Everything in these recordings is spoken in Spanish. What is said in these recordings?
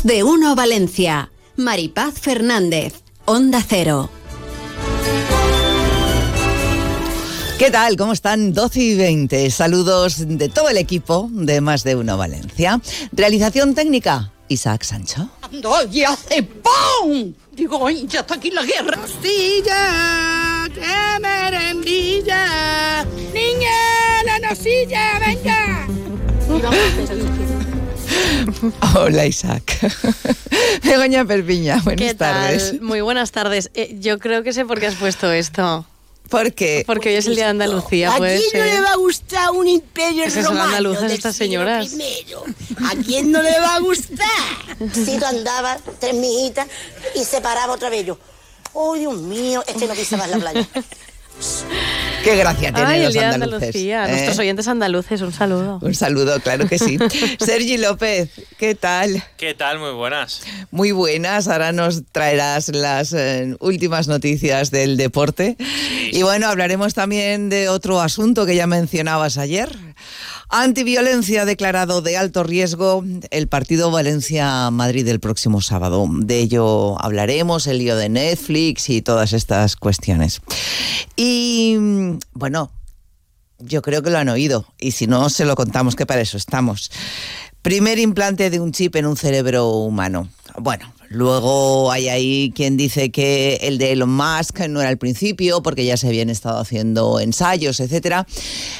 Más de uno Valencia. Maripaz Fernández. Onda Cero. ¿Qué tal? ¿Cómo están? 12 y 20. Saludos de todo el equipo de Más de Uno Valencia. Realización técnica, Isaac Sancho. y hace ¡pum! Digo, ¡ay, ya está aquí la guerra! ¡Nocilla! ¡Qué merendilla! ¡Niña, la nocilla, venga! Hola Isaac. Begoña Perpiña, buenas ¿Qué tal? tardes. Muy buenas tardes. Eh, yo creo que sé por qué has puesto esto. ¿Por qué? Porque hoy es el día de Andalucía, ¿A quién no le va a gustar un imperio son romano andaluzas del estas señoras. primero? ¿A quién no le va a gustar? Si tú andabas, tres mijitas, y se paraba otra vez yo. Oh, Dios mío, este no pisaba en la playa. Qué gracia tienen Ay, los andaluces. Andalucía. ¿eh? Nuestros oyentes andaluces, un saludo. Un saludo, claro que sí. Sergi López, ¿qué tal? ¿Qué tal? Muy buenas. Muy buenas, ahora nos traerás las eh, últimas noticias del deporte. Y bueno, hablaremos también de otro asunto que ya mencionabas ayer. Antiviolencia declarado de alto riesgo el partido Valencia-Madrid el próximo sábado. De ello hablaremos, el lío de Netflix y todas estas cuestiones. Y bueno, yo creo que lo han oído y si no, se lo contamos que para eso estamos. Primer implante de un chip en un cerebro humano. Bueno, luego hay ahí quien dice que el de Elon Musk no era el principio porque ya se habían estado haciendo ensayos, etcétera.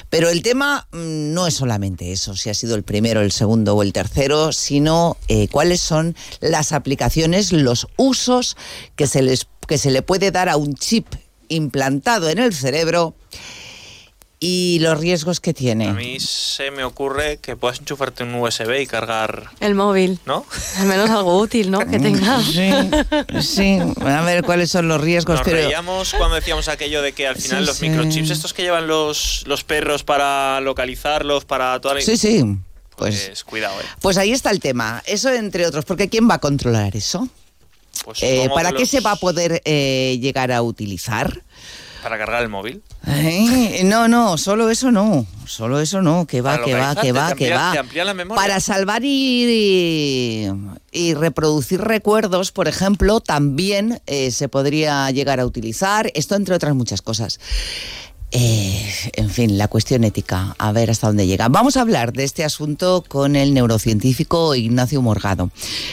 Pero el tema mm, no es solamente eso, si ha sido el primero, el segundo o el tercero, sino eh, cuáles son las aplicaciones, los usos que se les que se le puede dar a un chip implantado en el cerebro y los riesgos que tiene. A mí se me ocurre que puedas enchufarte un USB y cargar, El móvil. ¿no? Al menos algo útil, ¿no? Que tenga. Sí, sí, a ver cuáles son los riesgos, Nos pero reíamos cuando decíamos aquello de que al final Sí, los sí. microchips, estos que llevan los, los perros para localizarlos, para toda la... sí, sí. Pues, Pues, cuidado, ¿eh? pues ahí está el tema. Eso entre otros, porque ¿quién va a controlar eso? Pues Eh, ¿Para qué los- se va a poder eh, llegar a utilizar? Para cargar el móvil. Eh, no, no, solo eso no. Solo eso no, que va, que va, que va, que va. Para salvar y, y reproducir recuerdos, por ejemplo, también eh, se podría llegar a utilizar. Esto entre otras muchas cosas. Eh, en fin, la cuestión ética, a ver hasta dónde llega. Vamos a hablar de este asunto con el neurocientífico Ignacio Morgado.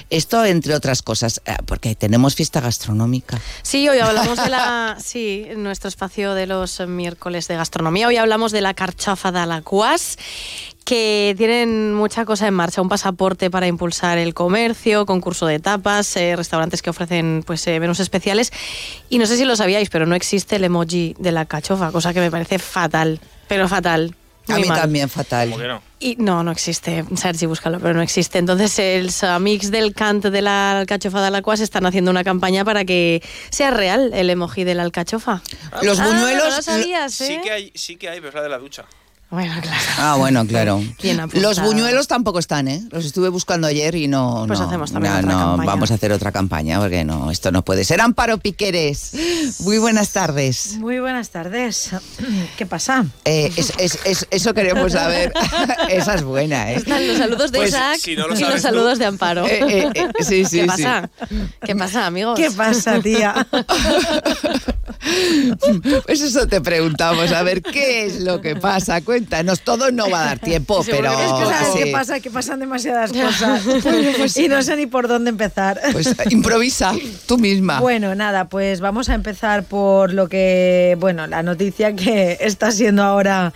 Esto entre otras cosas, eh, porque tenemos fiesta gastronómica. Sí, hoy hablamos de la. Sí, en nuestro espacio de los miércoles de gastronomía. Hoy hablamos de la carchafa de Alacuas, que tienen mucha cosa en marcha. Un pasaporte para impulsar el comercio, concurso de tapas, eh, restaurantes que ofrecen pues eh, menús especiales. Y no sé si lo sabíais, pero no existe el emoji de la cachofa, cosa que me parece fatal. Pero fatal. A mí mal. también fatal. ¿Cómo que no? Y no, no existe. Sergi, búscalo, pero no existe. Entonces, els amics del cant de la alcachofa de Alacuas están haciendo una campaña para que sea real el emoji de la alcachofa. Los Ah, buñuelos... no lo sabías, ¿eh? Sí que hay, sí que hay, pero es la de la ducha. Bueno, claro. Ah, bueno, claro. Los buñuelos tampoco están, ¿eh? Los estuve buscando ayer y no. Pues no, hacemos también no, otra no, campaña. Vamos a hacer otra campaña porque no, esto no puede ser. Amparo Piqueres, muy buenas tardes. Muy buenas tardes. ¿Qué pasa? Eh, es- es- es- eso queremos saber. Esa es buena, ¿eh? Están los saludos de Pues, Isaac si no lo y los tú. saludos de Amparo. Eh, eh, eh, sí, sí, ¿Qué sí. pasa? ¿Qué pasa, amigos? ¿Qué pasa, tía? Pues eso te preguntamos, a ver qué es lo que pasa. Cuéntanos, todo no va a dar tiempo, pero. Es que sí. qué pasa, que pasan demasiadas cosas y no sé ni por dónde empezar. Pues improvisa tú misma. Bueno, nada, pues vamos a empezar por lo que, bueno, la noticia que está siendo ahora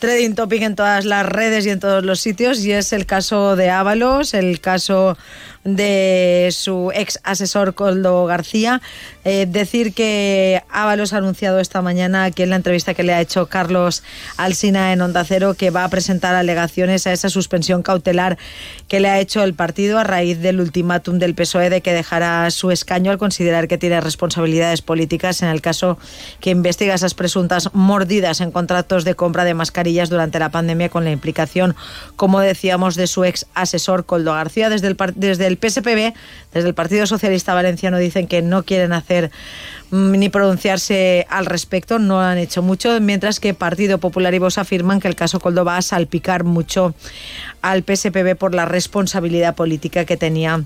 trading topic en todas las redes y en todos los sitios y es el caso de Ábalos, el caso de su ex asesor Coldo García. Eh, decir que Ábalos ha anunciado esta mañana aquí en la entrevista que le ha hecho Carlos Alsina en Onda Cero que va a presentar alegaciones a esa suspensión cautelar que le ha hecho el partido a raíz del ultimátum del PSOE de que dejará su escaño al considerar que tiene responsabilidades políticas en el caso que investiga esas presuntas mordidas en contratos de compra de mascarillas durante la pandemia con la implicación, como decíamos, de su ex asesor Coldo García. Desde el, desde el PSPB, desde el Partido Socialista Valenciano, dicen que no quieren hacer mm, ni pronunciarse al respecto, no han hecho mucho, mientras que Partido Popular y Vox afirman que el caso Coldo va a salpicar mucho al PSPB por la responsabilidad política que tenía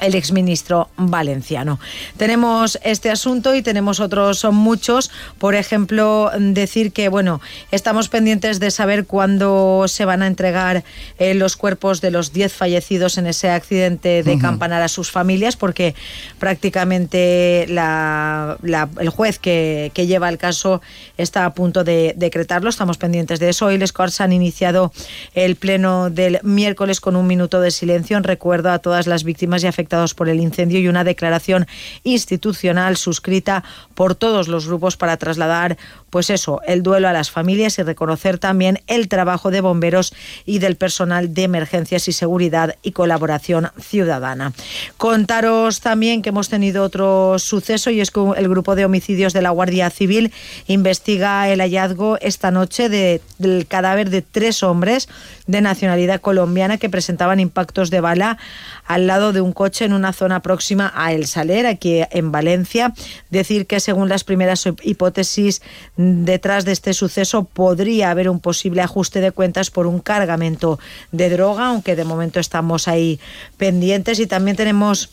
el exministro valenciano. Tenemos este asunto y tenemos otros muchos. Por ejemplo, decir que bueno, estamos pendientes de saber cuándo se van a entregar eh, los cuerpos de los 10 fallecidos en ese accidente de Campanar a sus familias, porque prácticamente la- la- el juez que, que lleva el caso está a punto de decretarlo. Estamos pendientes de eso. Hoy les Corts han iniciado el pleno del miércoles con un minuto de silencio en recuerdo a todas las víctimas y afectados por el incendio y una declaración institucional suscrita por todos los grupos para trasladar, pues eso, el duelo a las familias y reconocer también el trabajo de bomberos y del personal de emergencias y seguridad y colaboración ciudadana. Contaros también que hemos tenido otro suceso y es que el grupo de homicidios de la Guardia Civil investiga el hallazgo esta noche de- del cadáver de tres hombres de nacionalidad colombiana que presentaban impactos de bala al lado de un coche en una zona próxima a El Saler, aquí en Valencia. Decir que según las primeras hipótesis detrás de este suceso podría haber un posible ajuste de cuentas por un cargamento de droga, aunque de momento estamos ahí pendientes y también tenemos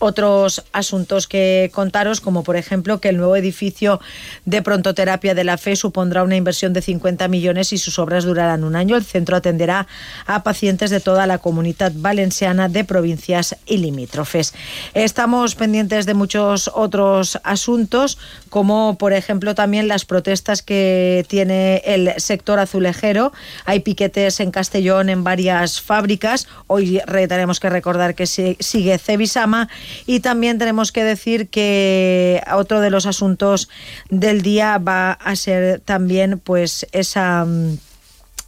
otros asuntos que contaros, como por ejemplo que el nuevo edificio de prontoterapia de la FE supondrá una inversión de 50 millones y sus obras durarán un año. El centro atenderá a pacientes de toda la comunidad valenciana de provincias y limítrofes. Estamos pendientes de muchos otros asuntos, como por ejemplo también las protestas que tiene el sector azulejero. Hay piquetes en Castellón en varias fábricas. Hoy tenemos que recordar que sigue Cebisama y también tenemos que decir que otro de los asuntos del día va a ser también pues esa mm,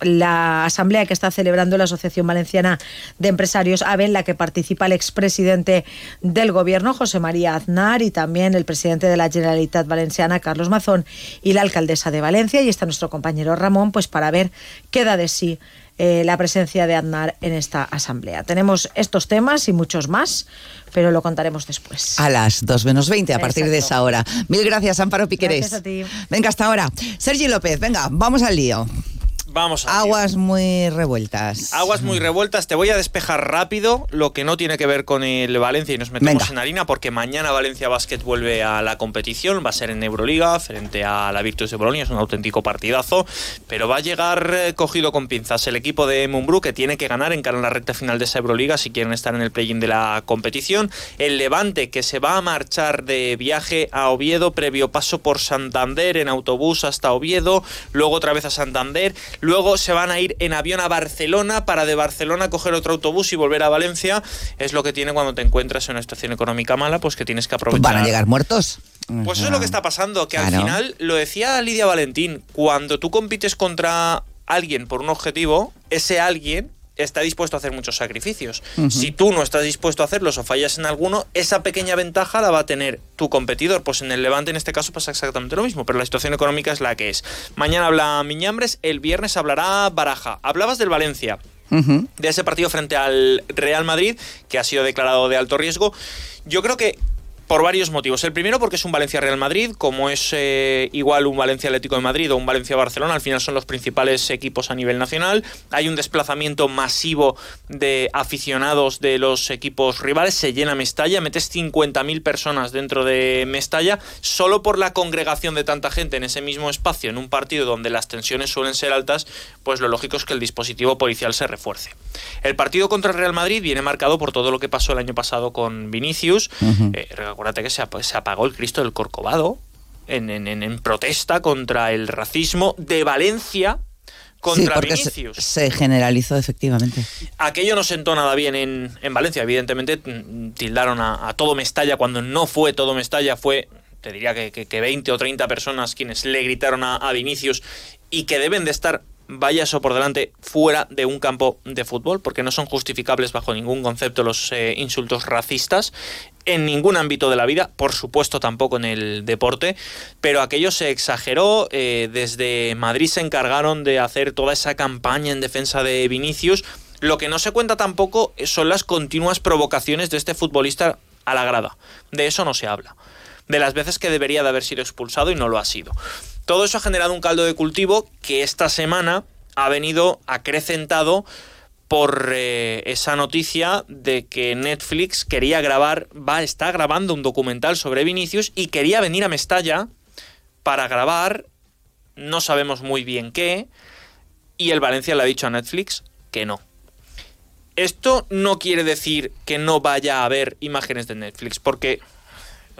la asamblea que está celebrando la Asociación Valenciana de Empresarios AVE, en la que participa el expresidente del gobierno, José María Aznar, y también el presidente de la Generalitat Valenciana, Carlos Mazón, y la alcaldesa de Valencia. Y está nuestro compañero Ramón, pues para ver qué da de sí eh, la presencia de Aznar en esta asamblea. Tenemos estos temas y muchos más, pero lo contaremos después. A las 2 menos 20, a partir de Exacto. esa hora. Mil gracias, Amparo Piquerés. Gracias a ti. Venga, hasta ahora. Sergi López, venga, vamos al lío. Vamos a Aguas muy revueltas. Aguas muy revueltas. Te voy a despejar rápido lo que no tiene que ver con el Valencia y nos metemos Venga. en harina porque mañana Valencia Basket vuelve a la competición. Va a ser en Euroliga frente a la Virtus de Bolonia. Es un auténtico partidazo. Pero va a llegar eh, cogido con pinzas el equipo de Mumbrú que tiene que ganar en cara a la recta final de esa Euroliga si quieren estar en el play-in de la competición. El Levante que se va a marchar de viaje a Oviedo previo paso por Santander en autobús hasta Oviedo. Luego otra vez a Santander. Luego se van a ir en avión a Barcelona para de Barcelona coger otro autobús y volver a Valencia. Es lo que tiene cuando te encuentras en una situación económica mala, pues que tienes que aprovechar. van a llegar muertos. Pues eso es lo que está pasando, que al final, lo decía Lidia Valentín, cuando tú compites contra alguien por un objetivo, ese alguien está dispuesto a hacer muchos sacrificios. Si tú no estás dispuesto a hacerlos o fallas en alguno, esa pequeña ventaja la va a tener tu competidor. Pues en el Levante en este caso pasa exactamente lo mismo, pero la situación económica es la que es. Mañana habla Miñambres, el viernes hablará Baraja. Hablabas del Valencia de ese partido frente al Real Madrid, que ha sido declarado de alto riesgo. Yo creo que por varios motivos. El primero porque es un Valencia-Real Madrid, como es eh, igual un Valencia-Atlético de Madrid o un Valencia-Barcelona, al final son los principales equipos a nivel nacional. Hay un desplazamiento masivo de aficionados de los equipos rivales, se llena Mestalla, metes 50.000 personas dentro de Mestalla, solo por la congregación de tanta gente en ese mismo espacio, en un partido donde las tensiones suelen ser altas, pues lo lógico es que el dispositivo policial se refuerce. El partido contra el Real Madrid viene marcado por todo lo que pasó el año pasado con Vinicius. Eh, acuérdate que se, ap- se apagó el Cristo del Corcovado en, en- en- en protesta contra el racismo de Valencia Sí, contra porque Vinicius. se generalizó efectivamente. Aquello no sentó nada bien en, en Valencia. Evidentemente mm, tildaron a, a todo Mestalla cuando no fue todo Mestalla, fue, te diría que, que- que 20 o 30 personas quienes le gritaron a, a Vinicius y que deben de estar, vaya eso por delante, fuera de un campo de fútbol, porque no son justificables bajo ningún concepto los eh, insultos racistas en ningún ámbito de la vida, por supuesto tampoco en el deporte, pero aquello se exageró, eh, desde Madrid se encargaron de hacer toda esa campaña en defensa de Vinicius, lo que no se cuenta tampoco son las continuas provocaciones de este futbolista a la grada, de eso no se habla, de las veces que debería de haber sido expulsado y no lo ha sido. Todo eso ha generado un caldo de cultivo que esta semana ha venido acrecentado por eh, esa noticia de que Netflix quería grabar, va, está grabando un documental sobre Vinicius y quería venir a Mestalla para grabar, no sabemos muy bien qué, y el Valencia le ha dicho a Netflix que no. Esto no quiere decir que no vaya a haber imágenes de Netflix, porque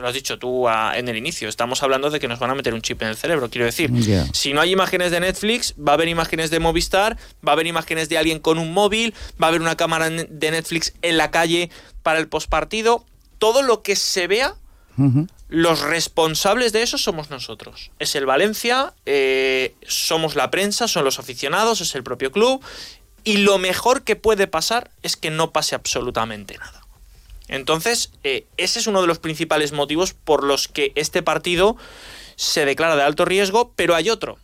lo has dicho tú en el inicio, estamos hablando de que nos van a meter un chip en el cerebro, quiero decir. Si no hay imágenes de Netflix, va a haber imágenes de Movistar, va a haber imágenes de alguien con un móvil, va a haber una cámara de Netflix en la calle para el postpartido. Todo lo que se vea, los responsables de eso somos nosotros. Es el Valencia, eh, somos la prensa, son los aficionados, es el propio club. Y lo mejor que puede pasar es que no pase absolutamente nada. Entonces, eh, ese es uno de los principales motivos por los que este partido se declara de alto riesgo, pero hay otro.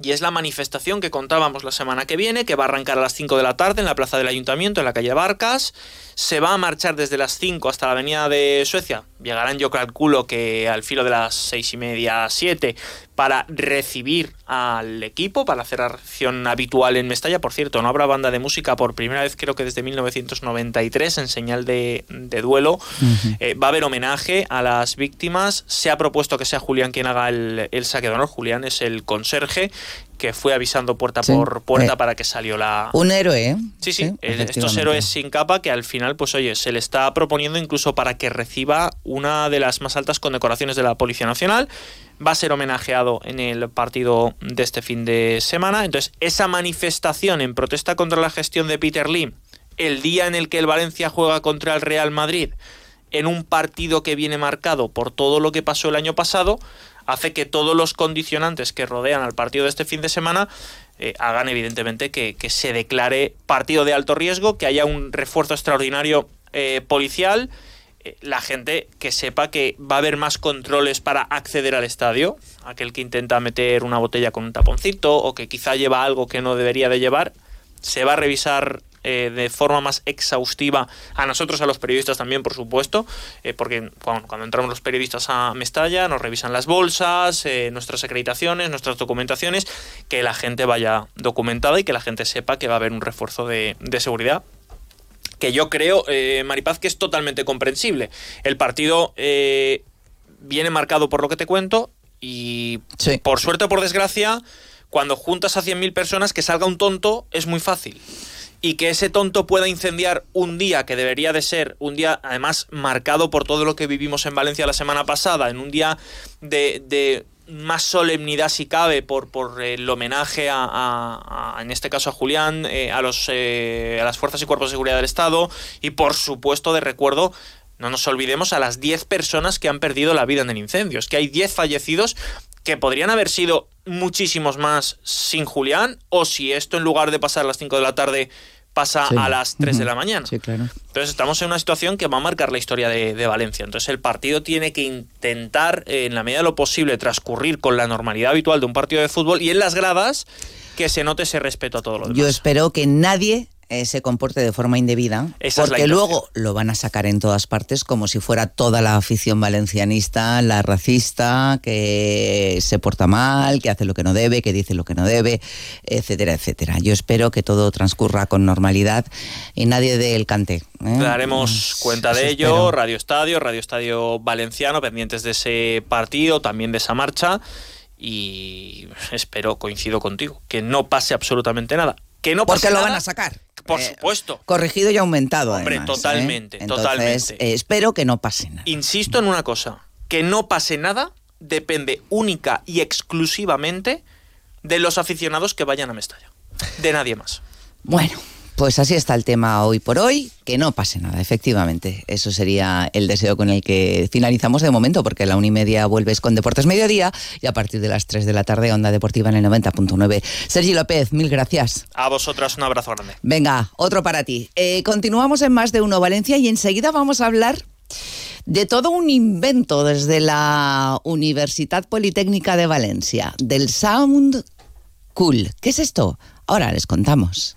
Y es la manifestación que contábamos la semana que viene, que va a arrancar a las 5 de la tarde en la plaza del ayuntamiento, en la calle Barcas. Se va a marchar desde las 5 hasta la avenida de Suecia. Llegarán, yo calculo que al filo de las 6 y media, 7, para recibir al equipo, para hacer la recepción habitual en Mestalla. Por cierto, no habrá banda de música por primera vez, creo que desde 1993, en señal de, de duelo. Eh, va a haber homenaje a las víctimas. Se ha propuesto que sea Julián quien haga el, el saque de honor. Julián es el conserje que fue avisando puerta Sí. por puerta Eh, para que salió la, Un héroe, ¿eh? Sí, sí, eh, estos héroes sin capa que al final, pues oye, se le está proponiendo incluso para que reciba una de las más altas condecoraciones de la Policía Nacional. Va a ser homenajeado en el partido de este fin de semana. Entonces, esa manifestación en protesta contra la gestión de Peter Lim, el día en el que el Valencia juega contra el Real Madrid, en un partido que viene marcado por todo lo que pasó el año pasado, hace que todos los condicionantes que rodean al partido de este fin de semana eh, hagan evidentemente que, que se declare partido de alto riesgo, que haya un refuerzo extraordinario eh, policial, eh, la gente que sepa que va a haber más controles para acceder al estadio, aquel que intenta meter una botella con un taponcito o que quizá lleva algo que no debería de llevar, se va a revisar eh, de forma más exhaustiva a nosotros, a los periodistas también, por supuesto, eh, porque bueno, cuando entramos los periodistas a Mestalla nos revisan las bolsas, eh, nuestras acreditaciones, nuestras documentaciones, que la gente vaya documentada y que la gente sepa que va a haber un refuerzo de, de seguridad que yo creo, eh, Maripaz, que es totalmente comprensible. El partido eh, viene marcado por lo que te cuento y Sí. por suerte o por desgracia, cuando juntas a 100.000 personas, que salga un tonto es muy fácil. Y que ese tonto pueda incendiar un día que debería de ser un día, además, marcado por todo lo que vivimos en Valencia la semana pasada, en un día de, más solemnidad si cabe por, por el homenaje a, en este caso a Julián, eh, a, los, eh, a las fuerzas y cuerpos de seguridad del Estado y por supuesto de recuerdo, no nos olvidemos a las 10 personas que han perdido la vida en el incendio. Es que hay 10 fallecidos que podrían haber sido muchísimos más sin Julián o si esto en lugar de pasar a las 5 de la tarde pasa Sí. a las 3 de la mañana. Sí, claro. Entonces estamos en una situación que va a marcar la historia de, de Valencia. Entonces el partido tiene que intentar, eh, en la medida de lo posible, transcurrir con la normalidad habitual de un partido de fútbol y en las gradas que se note ese respeto a todo lo demás. Yo espero que nadie eh, se comporte de forma indebida, Esa porque luego lo van a sacar en todas partes como si fuera toda la afición valencianista, la racista, que se porta mal, que hace lo que no debe, que dice lo que no debe, etcétera, etcétera. Yo espero que todo transcurra con normalidad y nadie dé el cante. ¿eh? Daremos cuenta de ello, espero. Radio Estadio, Radio Estadio Valenciano, pendientes de ese partido, también de esa marcha. Y espero, coincido contigo, que no pase absolutamente nada. Que no Porque lo nada, van a sacar. Por Eh, supuesto. Corregido y aumentado. Hombre, además, ¿eh? totalmente, Entonces, totalmente. eh, espero que no pase nada. Insisto en una cosa, que no pase nada depende única y exclusivamente de los aficionados que vayan a Mestalla. De nadie más. Bueno, pues así está el tema hoy por hoy. Que no pase nada, efectivamente. Eso sería el deseo con el que finalizamos de momento, porque a la una y media vuelves con Deportes Mediodía y a partir de las 3 de la tarde, Onda Deportiva en el 90.9. Sergi López, mil gracias. A vosotras un abrazo grande. Venga, otro para ti. Eh, continuamos en Más de Uno Valencia y enseguida vamos a hablar de todo un invento desde la Universidad Politécnica de Valencia, del Sound Cool. ¿Qué es esto? Ahora les contamos.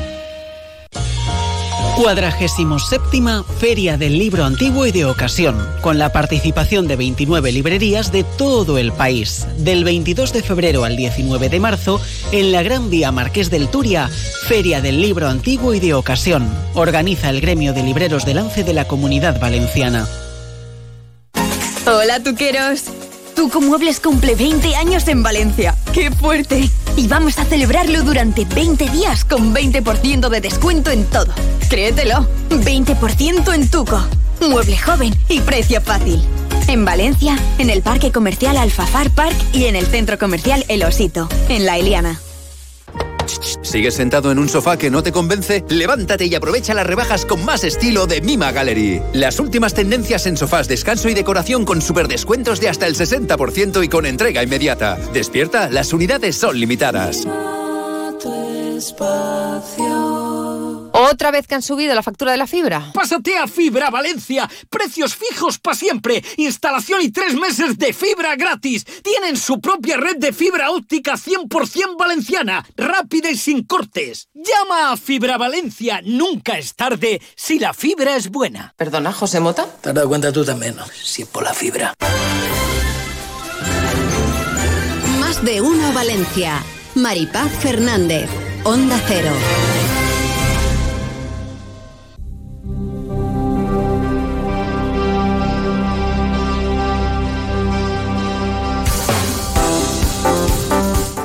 Cuadragésimo séptima Feria del Libro Antiguo y de Ocasión, con la participación de 29 librerías de todo el país. Del 22 de febrero al 19 de marzo, en la Gran Vía Marqués del Turia, Feria del Libro Antiguo y de Ocasión. Organiza el gremio de libreros de lance de la Comunidad Valenciana. Hola, tuqueros. Tuco Muebles cumple 20 años en Valencia. ¡Qué fuerte! Y vamos a celebrarlo durante 20 días con 20% de descuento en todo. Créetelo, 20% en Tuco. Mueble joven y precio fácil. En Valencia, en el Parque Comercial Alfafar Park y en el Centro Comercial El Osito, en La Eliana. ¿Sigues sentado en un sofá que no te convence? Levántate y aprovecha las rebajas con más estilo de Mima Gallery. Las últimas tendencias en sofás, descanso y decoración con super descuentos de hasta el 60% y con entrega inmediata. Despierta, las unidades son limitadas. ¿Otra vez que han subido la factura de la fibra? Pásate a Fibra Valencia. Precios fijos para siempre. Instalación y tres meses de fibra gratis. Tienen su propia red de fibra óptica 100% valenciana. Rápida y sin cortes. Llama a Fibra Valencia. Nunca es tarde si la fibra es buena. Perdona, José Mota. Te has dado cuenta tú también, ¿no? Si es por la fibra. Más de uno Valencia. Maripaz Fernández. Onda Cero.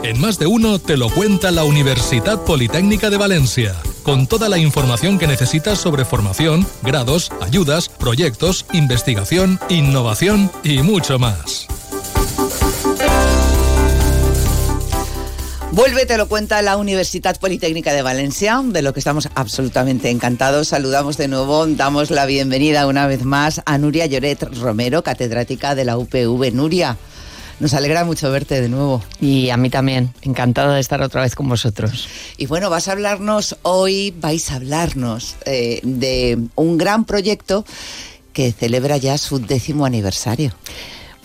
En más de uno te lo cuenta la Universidad Politécnica de Valencia, con toda la información que necesitas sobre formación, grados, ayudas, proyectos, investigación, innovación y mucho más. Vuelve, te lo cuenta la Universidad Politécnica de Valencia, de lo que estamos absolutamente encantados. Saludamos de nuevo, damos la bienvenida una vez más a Nuria Lloret Romero, catedrática de la UPV. Nuria, nos alegra mucho verte de nuevo. Y a mí también, encantada de estar otra vez con vosotros. Y bueno, vas a hablarnos hoy, vais a hablarnos eh, de un gran proyecto que celebra ya su décimo aniversario.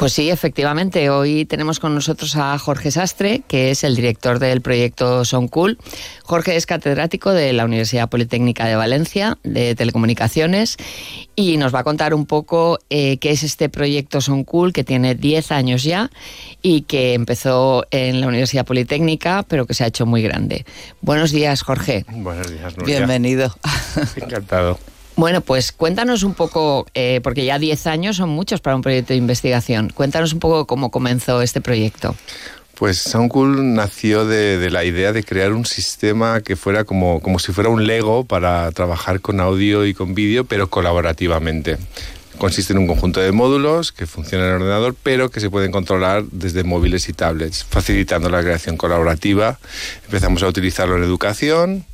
Pues sí, efectivamente. Hoy tenemos con nosotros a Jorge Sastre, que es el director del proyecto Son Cool. Jorge es catedrático de la Universidad Politécnica de Valencia de Telecomunicaciones y nos va a contar un poco eh, qué es este proyecto Son Cool, que tiene 10 años ya y que empezó en la Universidad Politécnica, pero que se ha hecho muy grande. Buenos días, Jorge. Buenos días, Nuria. Bienvenido. Encantado. Bueno, pues cuéntanos un poco, eh, porque ya 10 años son muchos para un proyecto de investigación. Cuéntanos un poco cómo comenzó este proyecto. Pues Soundcool nació de, la idea de crear un sistema que fuera como, como si fuera un Lego para trabajar con audio y con vídeo, pero colaborativamente. Consiste en un conjunto de módulos que funcionan en ordenador, pero que se pueden controlar desde móviles y tablets, facilitando la creación colaborativa. Empezamos a utilizarlo en educación.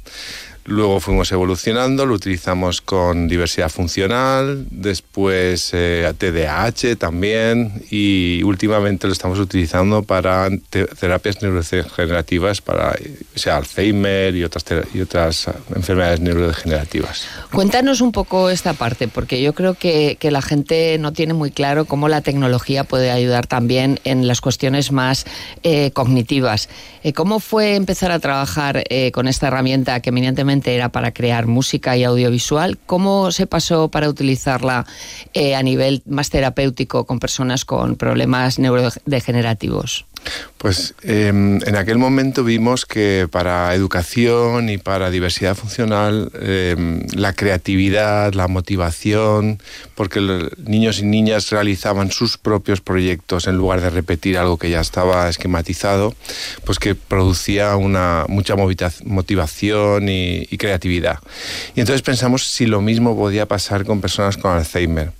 Luego fuimos evolucionando, lo utilizamos con diversidad funcional, después eh, TDAH también y últimamente lo estamos utilizando para te terapias neurodegenerativas, para sea, Alzheimer y otras, y otras enfermedades neurodegenerativas. Cuéntanos un poco esta parte, porque yo creo que, que la gente no tiene muy claro cómo la tecnología puede ayudar también en las cuestiones más eh, cognitivas. Eh, ¿Cómo fue empezar a trabajar eh, con esta herramienta que eminentemente era para crear música y audiovisual. ¿Cómo se pasó para utilizarla eh, a nivel más terapéutico con personas con problemas neurodegenerativos? Pues eh, en aquel momento vimos que para educación y para diversidad funcional eh, la creatividad, la motivación, porque los niños y niñas realizaban sus propios proyectos en lugar de repetir algo que ya estaba esquematizado, pues que producía una mucha motivación y creatividad. Y entonces pensamos si lo mismo podía pasar con personas con Alzheimer.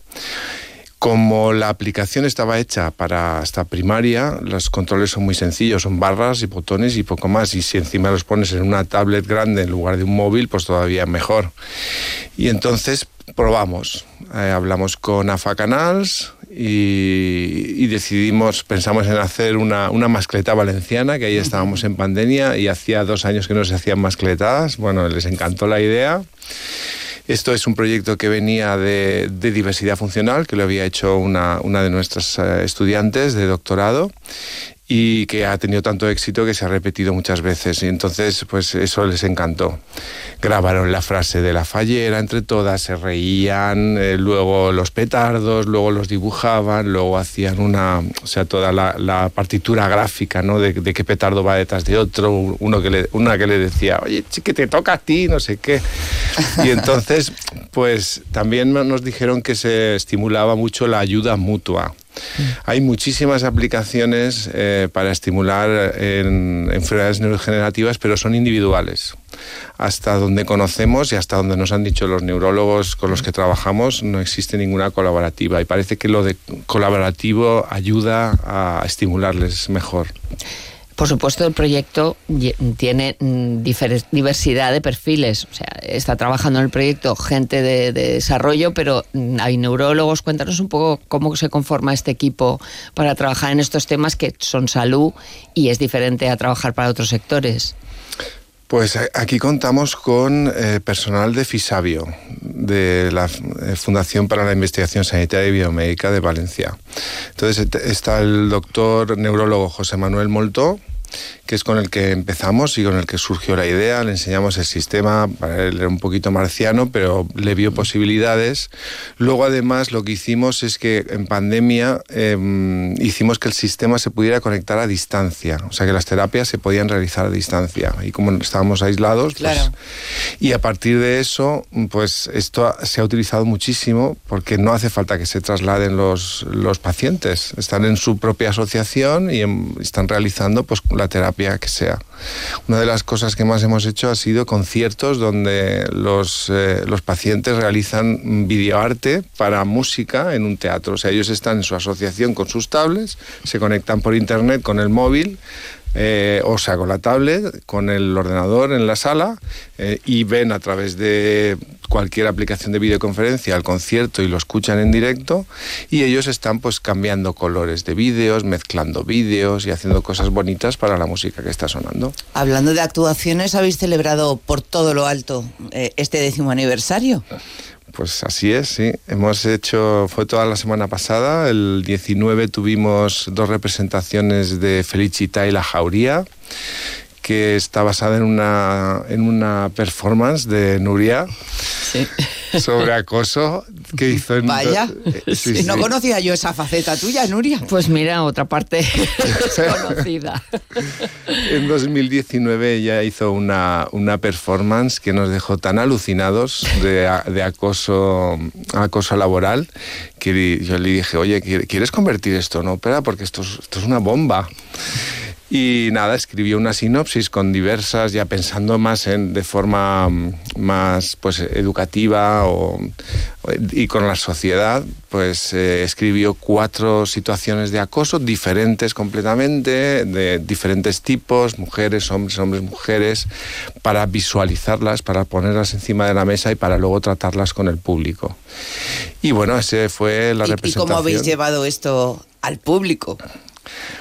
Como la aplicación estaba hecha para hasta primaria, los controles son muy sencillos, son barras y botones y poco más. Y si encima los pones en una tablet grande en lugar de un móvil, pues todavía mejor. Y entonces probamos. Eh, hablamos con AFA Canals y, y decidimos, pensamos en hacer una, una mascleta valenciana, que ahí estábamos en pandemia y hacía dos años que no se hacían mascletadas. Bueno, les encantó la idea. Esto es un proyecto que venía de, diversidad funcional, que lo había hecho una, una de nuestras eh, estudiantes de doctorado y que ha tenido tanto éxito que se ha repetido muchas veces y entonces pues eso les encantó. Grabaron la frase de la fallera entre todas, se reían, eh, luego los petardos, luego los dibujaban, luego hacían una, o sea, toda la, la partitura gráfica, ¿no? De, de, qué petardo va detrás de otro, uno que le, una que le decía, oye, que te toca a ti, no sé qué. Y entonces, pues también nos dijeron que se estimulaba mucho la ayuda mutua. Hay muchísimas aplicaciones eh, para estimular en enfermedades neurodegenerativas, pero son individuales. Hasta donde conocemos y hasta donde nos han dicho los neurólogos con los que trabajamos, no existe ninguna colaborativa. Y parece que lo de colaborativo ayuda a estimularles mejor. Por supuesto, el proyecto tiene mm, diversidad de perfiles. O sea, está trabajando en el proyecto gente de, de, desarrollo, pero mm, hay neurólogos. Cuéntanos un poco cómo se conforma este equipo para trabajar en estos temas que son salud y es diferente a trabajar para otros sectores. Pues aquí contamos con eh, personal de FISABIO, de la Fundación para la Investigación Sanitaria y Biomédica de Valencia. Entonces está el doctor neurólogo José Manuel Moltó, que es con el que empezamos y con el que surgió la idea. Le enseñamos el sistema, para él era un poquito marciano, pero le vio posibilidades. Luego, además, lo que hicimos es que en pandemia eh, hicimos que el sistema se pudiera conectar a distancia, o sea, que las terapias se podían realizar a distancia. Y como estábamos aislados, claro. pues, y a partir de eso, pues esto se ha utilizado muchísimo porque no hace falta que se trasladen los, los pacientes. Están en su propia asociación y en, están realizando pues, la terapia que sea. Una de las cosas que más hemos hecho ha sido conciertos donde los, eh, los pacientes realizan videoarte para música en un teatro. O sea, ellos están en su asociación con sus tablets, se conectan por internet con el móvil, eh, o sea, con la tablet, con el ordenador en la sala eh, y ven a través de cualquier aplicación de videoconferencia al concierto y lo escuchan en directo y ellos están pues cambiando colores de vídeos, mezclando vídeos y haciendo cosas bonitas para la música que está sonando. Hablando de actuaciones, habéis celebrado por todo lo alto eh, este décimo aniversario. Pues así es, sí. Hemos hecho, fue toda la semana pasada, el 19 tuvimos dos representaciones de Felicita y la Jauría, que está basada en una, en una performance de Nuria sí. sobre acoso que hizo en... Vaya, sí, sí. no conocía yo esa faceta tuya, Nuria. Pues mira, otra parte conocida. en 2019 ella hizo una, una performance que nos dejó tan alucinados de, de acoso, acoso laboral que yo le dije, oye, ¿quieres convertir esto en ópera? Porque esto es, esto es una bomba. Y nada, escribió una sinopsis con diversas, ya pensando más en, de forma más pues, educativa o, y con la sociedad, pues eh, escribió cuatro situaciones de acoso diferentes completamente, de diferentes tipos, mujeres, hombres, hombres, mujeres, para visualizarlas, para ponerlas encima de la mesa y para luego tratarlas con el público. Y bueno, ese fue la ¿Y, representación. ¿Y cómo habéis llevado esto al público?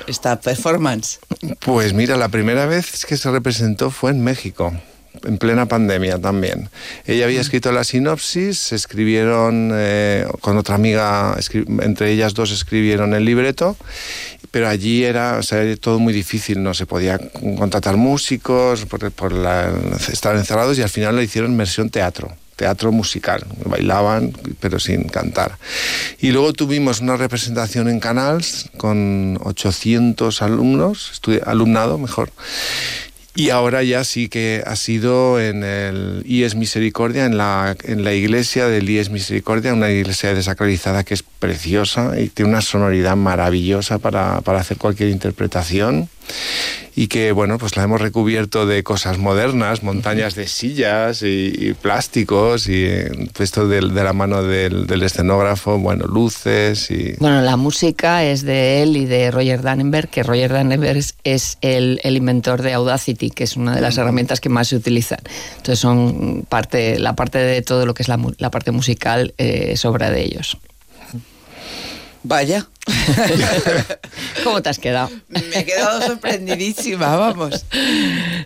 Esta performance? Pues mira, la primera vez que se representó fue en México en plena pandemia también. Ella había escrito la sinopsis, se escribieron eh, con otra amiga, entre ellas dos escribieron el libreto, pero allí era o sea, todo muy difícil, no se podía contratar músicos por, por la, estar encerrados y al final lo hicieron en versión teatro teatro musical, bailaban pero sin cantar. Y luego tuvimos una representación en Canals con 800 alumnos, alumnado mejor, y ahora ya sí que ha sido en el IES Misericordia, en la, en la iglesia del IES Misericordia, una iglesia desacralizada que es preciosa y tiene una sonoridad maravillosa para, para hacer cualquier interpretación. Y que, bueno, pues la hemos recubierto de cosas modernas, montañas de sillas y, y plásticos y eh, esto de, de la mano del, del escenógrafo, bueno, luces y... Bueno, la música es de él y de Roger Dannenberg, que Roger Dannenberg es, el, el inventor de Audacity, que es una de las herramientas que más se utilizan. Entonces son parte, la parte de todo lo que es la, la parte musical eh, es obra de ellos. Vaya. ¿Cómo te has quedado? Me he quedado sorprendidísima, vamos.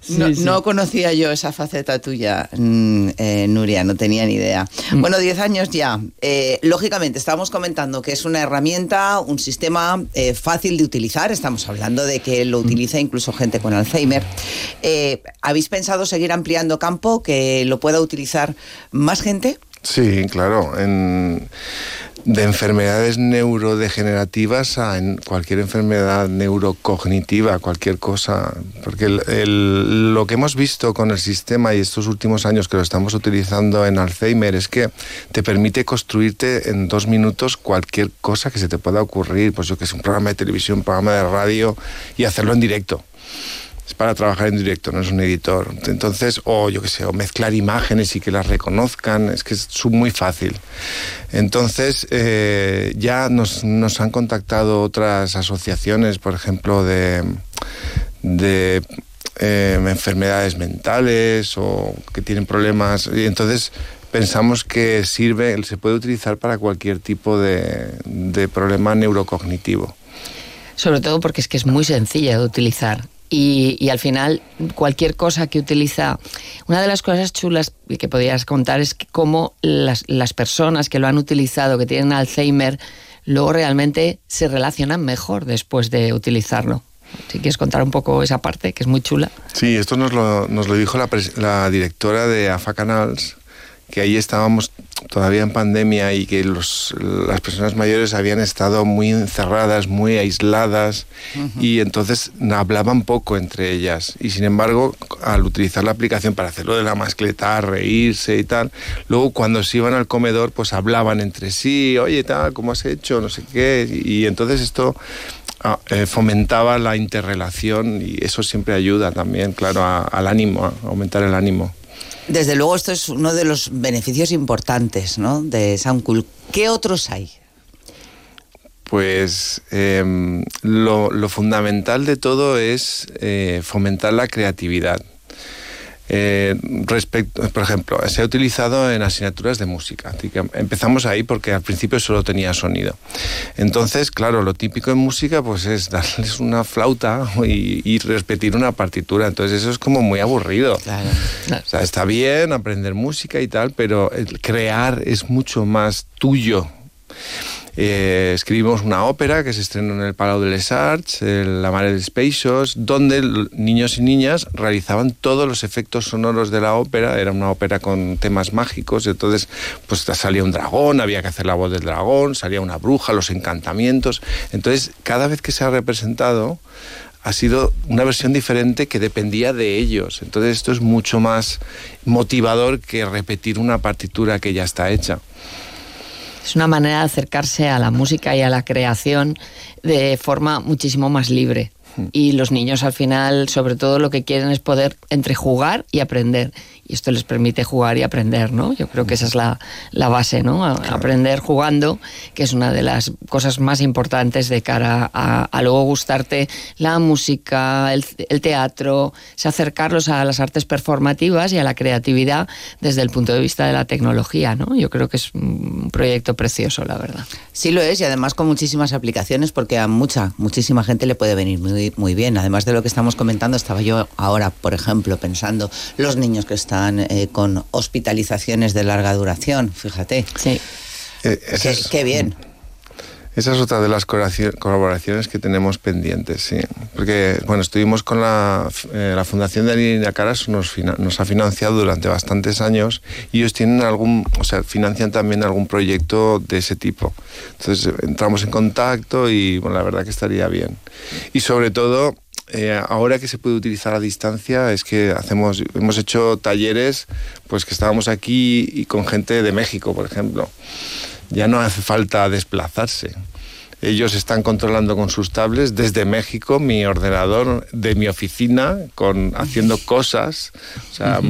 No, Sí, sí. no conocía yo esa faceta tuya, mm, eh, Nuria, no tenía ni idea. Mm. Bueno, 10 años ya. Eh, lógicamente, estábamos comentando que es una herramienta, un sistema eh, fácil de utilizar. Estamos hablando de que Mm. lo utiliza incluso gente con Alzheimer. Eh, ¿Habéis pensado seguir ampliando campo, que lo pueda utilizar más gente? Sí, claro. En, de enfermedades neurodegenerativas a en cualquier enfermedad neurocognitiva, cualquier cosa. Porque lo que hemos visto con el sistema y estos últimos años que lo estamos utilizando en Alzheimer es que te permite construirte en dos minutos cualquier cosa que se te pueda ocurrir. Pues yo que sé, un programa de televisión, un programa de radio y hacerlo en directo es para trabajar en directo, no es un editor. Entonces, o yo qué sé, o mezclar imágenes y que las reconozcan, es que es muy fácil. Entonces, eh, ya nos, nos han contactado otras asociaciones, por ejemplo, de, de eh, enfermedades mentales o que tienen problemas. Y entonces pensamos que sirve, se puede utilizar para cualquier tipo de, de problema neurocognitivo. Sobre todo porque es que es muy sencilla de utilizar. Y, y al final, cualquier cosa que utiliza. Una de las cosas chulas que podrías contar es que cómo las, las personas que lo han utilizado, que tienen Alzheimer, luego realmente se relacionan mejor después de utilizarlo. Si quieres contar un poco esa parte, que es muy chula. Sí, esto nos lo, nos lo dijo la, la directora de AFA Canals, que ahí estábamos todavía en pandemia y que los, las personas mayores habían estado muy encerradas, muy aisladas y entonces hablaban poco entre ellas. Y sin embargo, al utilizar la aplicación para hacerlo de la mascleta, reírse y tal, luego cuando se iban al comedor, pues hablaban entre sí, oye, tal, ¿cómo has hecho? No sé qué. Y entonces esto ah, eh, fomentaba la interrelación y eso siempre ayuda también, claro, a- al ánimo, a aumentar el ánimo. Desde luego, esto es uno de los beneficios importantes ¿no? de Soundcool. ¿Qué otros hay? Pues lo, lo fundamental de todo es eh, fomentar la creatividad. Eh, respecto, por ejemplo, se ha utilizado en asignaturas de música. Así que empezamos ahí porque al principio solo tenía sonido. Entonces, claro, lo típico en música pues es darles una flauta y, y repetir una partitura. Entonces eso es como muy aburrido. O sea, está bien aprender música y tal, pero el crear es mucho más tuyo. Eh, escribimos una ópera que se estrenó en el Palau de les Arts, el La Mare dels Peixos, donde niños y niñas realizaban todos los efectos sonoros de la ópera. Era una ópera con temas mágicos, entonces pues salía un dragón, había que hacer la voz del dragón, salía una bruja, los encantamientos. Entonces, cada vez que se ha representado, ha sido una versión diferente que dependía de ellos. Entonces esto es mucho más motivador que repetir una partitura que ya está hecha. Es una manera de acercarse a la música y a la creación de forma muchísimo más libre. Y los niños al final, sobre todo, lo que quieren es poder entre jugar y aprender. Y esto les permite jugar y aprender, ¿no? Yo creo que esa es la, la base, ¿no? A- Aprender jugando, que es una de las cosas más importantes de cara a, a luego gustarte la música, el, el teatro, es acercarlos a las artes performativas y a la creatividad desde el punto de vista de la tecnología, ¿no? Yo creo que es un proyecto precioso, la verdad. Sí lo es y además con muchísimas aplicaciones porque a mucha, muchísima gente le puede venir muy, muy bien. Además de lo que estamos comentando, estaba yo ahora, por ejemplo, pensando los niños que están eh, con hospitalizaciones de larga duración, fíjate. Sí. Eh, Qué, esa es- qué bien. Esa es otra de las colaboraci- colaboraciones que tenemos pendientes, sí. Porque, bueno, estuvimos con la, eh, la Fundación de Línea Caras, nos, nos ha financiado durante bastantes años y ellos tienen algún, o sea, financian también algún proyecto de ese tipo. Entonces entramos en contacto y, bueno, la verdad que estaría bien. Y sobre todo, eh, ahora que se puede utilizar a distancia, es que hacemos, hemos hecho talleres, pues que estábamos aquí y con gente de México, por ejemplo ya no hace falta desplazarse. Ellos están controlando con sus tablets desde México mi ordenador de mi oficina, con, haciendo cosas, o sea,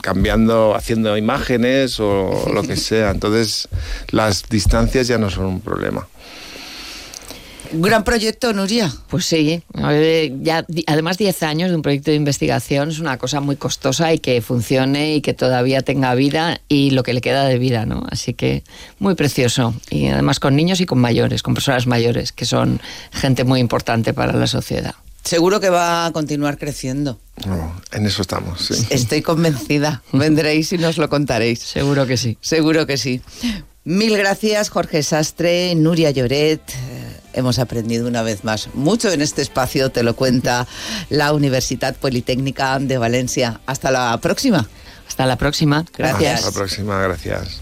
cambiando, haciendo imágenes o lo que sea. Entonces, las distancias ya no son un problema. Un gran proyecto, Nuria. Pues sí, ya, además 10 años de un proyecto de investigación es una cosa muy costosa y que funcione y que todavía tenga vida y lo que le queda de vida, ¿no? Así que muy precioso. Y además con niños y con mayores, con personas mayores, que son gente muy importante para la sociedad. Seguro que va a continuar creciendo. No, en eso estamos, sí. Estoy convencida. Vendréis y nos lo contaréis. Seguro que sí. Seguro que sí. Mil gracias, Jorge Sastre, Nuria Lloret. Hemos aprendido una vez más mucho en este espacio, te lo cuenta la Universidad Politécnica de Valencia. Hasta la próxima. Hasta la próxima. Gracias. Hasta la próxima, gracias.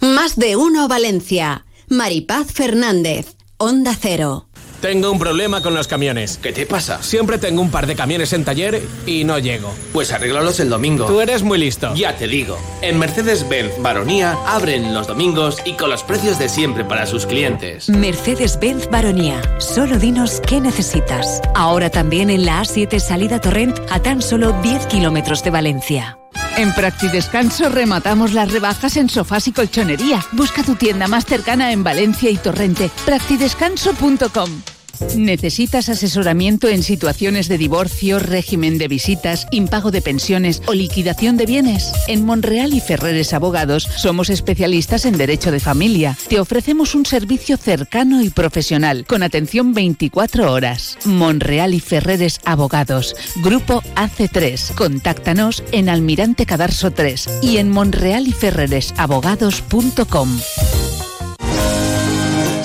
Más de uno Valencia. Maripaz Fernández. Onda Cero. Tengo un problema con los camiones. ¿Qué te pasa? Siempre tengo un par de camiones en taller y no llego. Pues arréglalos el domingo. Tú eres muy listo. Ya te digo, en Mercedes-Benz Baronía abren los domingos y con los precios de siempre para sus clientes. Mercedes-Benz Baronía. Solo dinos qué necesitas. Ahora también en la A7 salida Torrent a tan solo 10 kilómetros de Valencia. En Practidescanso rematamos las rebajas en sofás y colchonería. Busca tu tienda más cercana en Valencia y Torrente. Practidescanso.com ¿Necesitas asesoramiento en situaciones de divorcio, régimen de visitas, impago de pensiones o liquidación de bienes? En Monreal y Ferreres Abogados somos especialistas en derecho de familia. Te ofrecemos un servicio cercano y profesional con atención 24 horas. Monreal y Ferreres Abogados, Grupo AC3. Contáctanos en Almirante Cadarso 3 y en monrealyferreresabogados.com.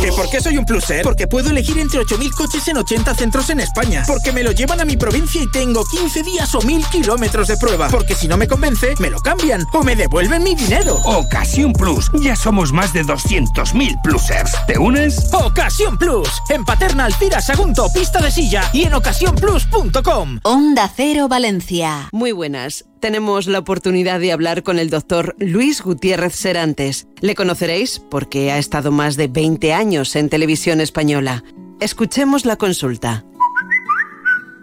¿Que por qué soy un pluser? Porque puedo elegir entre 8.000 coches en 80 centros en España. Porque me lo llevan a mi provincia y tengo 15 días o 1.000 kilómetros de prueba. Porque si no me convence, me lo cambian o me devuelven mi dinero. Ocasión Plus. Ya somos más de 200.000 plusers. ¿Te unes? Ocasión Plus. En Paterna, Alcira, Sagunto, Pista de Silla y en ocasiónplus.com. Onda Cero Valencia. Muy buenas. Tenemos la oportunidad de hablar con el doctor Luis Gutiérrez Serantes. Le conoceréis porque ha estado más de 20 años en televisión española. Escuchemos la consulta.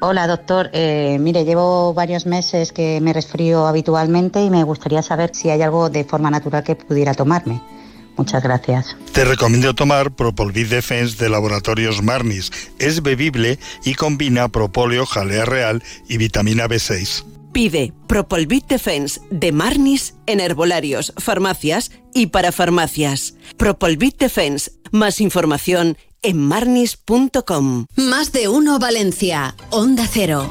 Hola, doctor. Eh, mire, llevo varios meses que me resfrío habitualmente y me gustaría saber si hay algo de forma natural que pudiera tomarme. Muchas gracias. Te recomiendo tomar Propolvid Defense de Laboratorios Marnis. Es bebible y combina propóleo, jalea real y vitamina B6. Pide Propolvit Defense de Marnis en herbolarios, farmacias y para farmacias. Propolvit Defense. Más información en marnis.com. Más de uno Valencia. Onda Cero.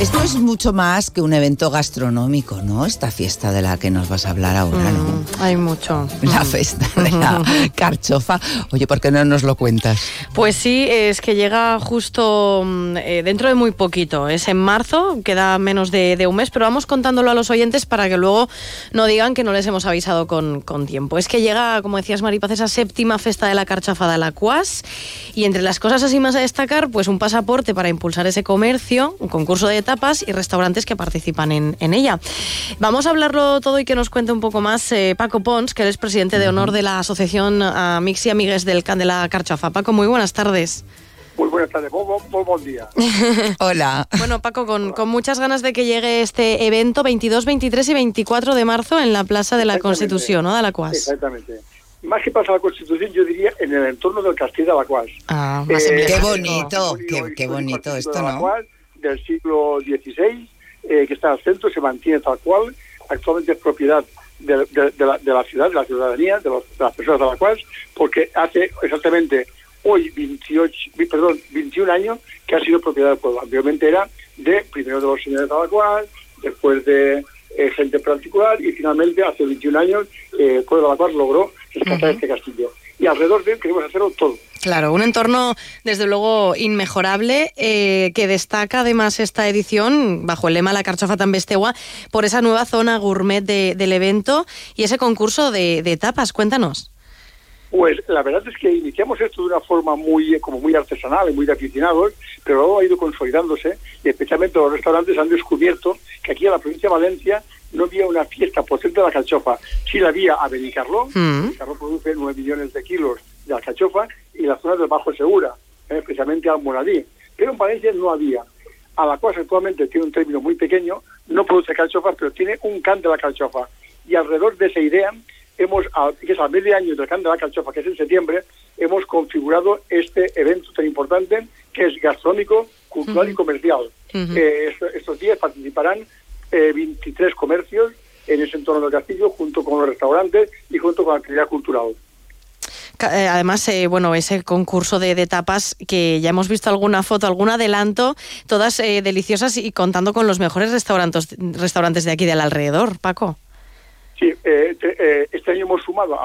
Esto es mucho más que un evento gastronómico, ¿no? Esta fiesta de la que nos vas a hablar ahora, ¿no? Mm, hay mucho. La Mm. fiesta de la carchofa. Oye, ¿por qué no nos lo cuentas? Pues sí, es que llega justo mm, eh, dentro de muy poquito. Es en marzo, queda menos de, de un mes, pero vamos contándolo a los oyentes para que luego no digan que no les hemos avisado con, con tiempo. Es que llega, como decías Maripaz, esa séptima festa de la carchafa de la Cuas y entre las cosas así más a destacar, pues un pasaporte para impulsar ese comercio, un concurso de tapas y restaurantes que participan en, en ella. Vamos a hablarlo todo y que nos cuente un poco más eh, Paco Pons, que él es presidente de honor de la Asociación Amics y Amigues del Can de la Carchafa. Paco, muy buenas tardes. Muy buenas tardes, muy, muy- muy buen día. Hola. Bueno, Paco, con, con muchas ganas de que llegue este evento 22, 23 y 24 de marzo en la Plaza de la. Constitución, ¿no? De la Cuas. Exactamente. más que pasa la Constitución, yo diría en el entorno del Castillo de Alacuás. Ah, más Eh, Qué bonito, qué, qué bonito esto, de ¿no? Del siglo XVI, eh, que está al centro, se mantiene tal cual. Actualmente es propiedad de, de- de la, de la ciudad, de la ciudadanía, de, los- de las personas de Alacuás, porque hace exactamente hoy 28, vi- perdón, 21 años que ha sido propiedad del pueblo. Anteriormente era de primero de los señores de Alacuás, después de eh, gente particular y finalmente hace 21 años eh, el pueblo de Alacuás logró rescatar este castillo. Y alrededor de él queremos hacerlo todo. Claro, un entorno desde luego inmejorable eh, que destaca además esta edición bajo el lema La Carchofa tan Bestegua por esa nueva zona gourmet de- del evento y ese concurso de, de tapas. Cuéntanos. Pues la verdad es que iniciamos esto de una forma muy como muy artesanal y muy de aficionados, pero luego ha ido consolidándose y especialmente los restaurantes han descubierto que aquí en la provincia de Valencia no había una fiesta potente de la calchofa. Sí la había a Benicarló, Mm. Benicarló produce 9 millones de kilos de alcachofa y la zona del Bajo Segura, eh, especialmente Almoradí. Pero en Valencia no había. A la cual actualmente tiene un término muy pequeño, no produce calchofas, pero tiene un can de la calchofa. Y alrededor de esa idea, hemos, a- que es al mes de año del can de la calchofa, que es en septiembre, hemos configurado este evento tan importante que es gastronómico, cultural y comercial. Eh, esto- estos días participarán eh, 23 comercios en ese entorno del castillo, junto con los restaurantes y junto con la actividad cultural. Eh, Además, eh, bueno, ese concurso de, de tapas que ya hemos visto alguna foto, algún adelanto, todas eh, deliciosas y contando con los mejores restaurantes, restaurantes de aquí del alrededor, Paco. Sí, eh, eh, este año hemos sumado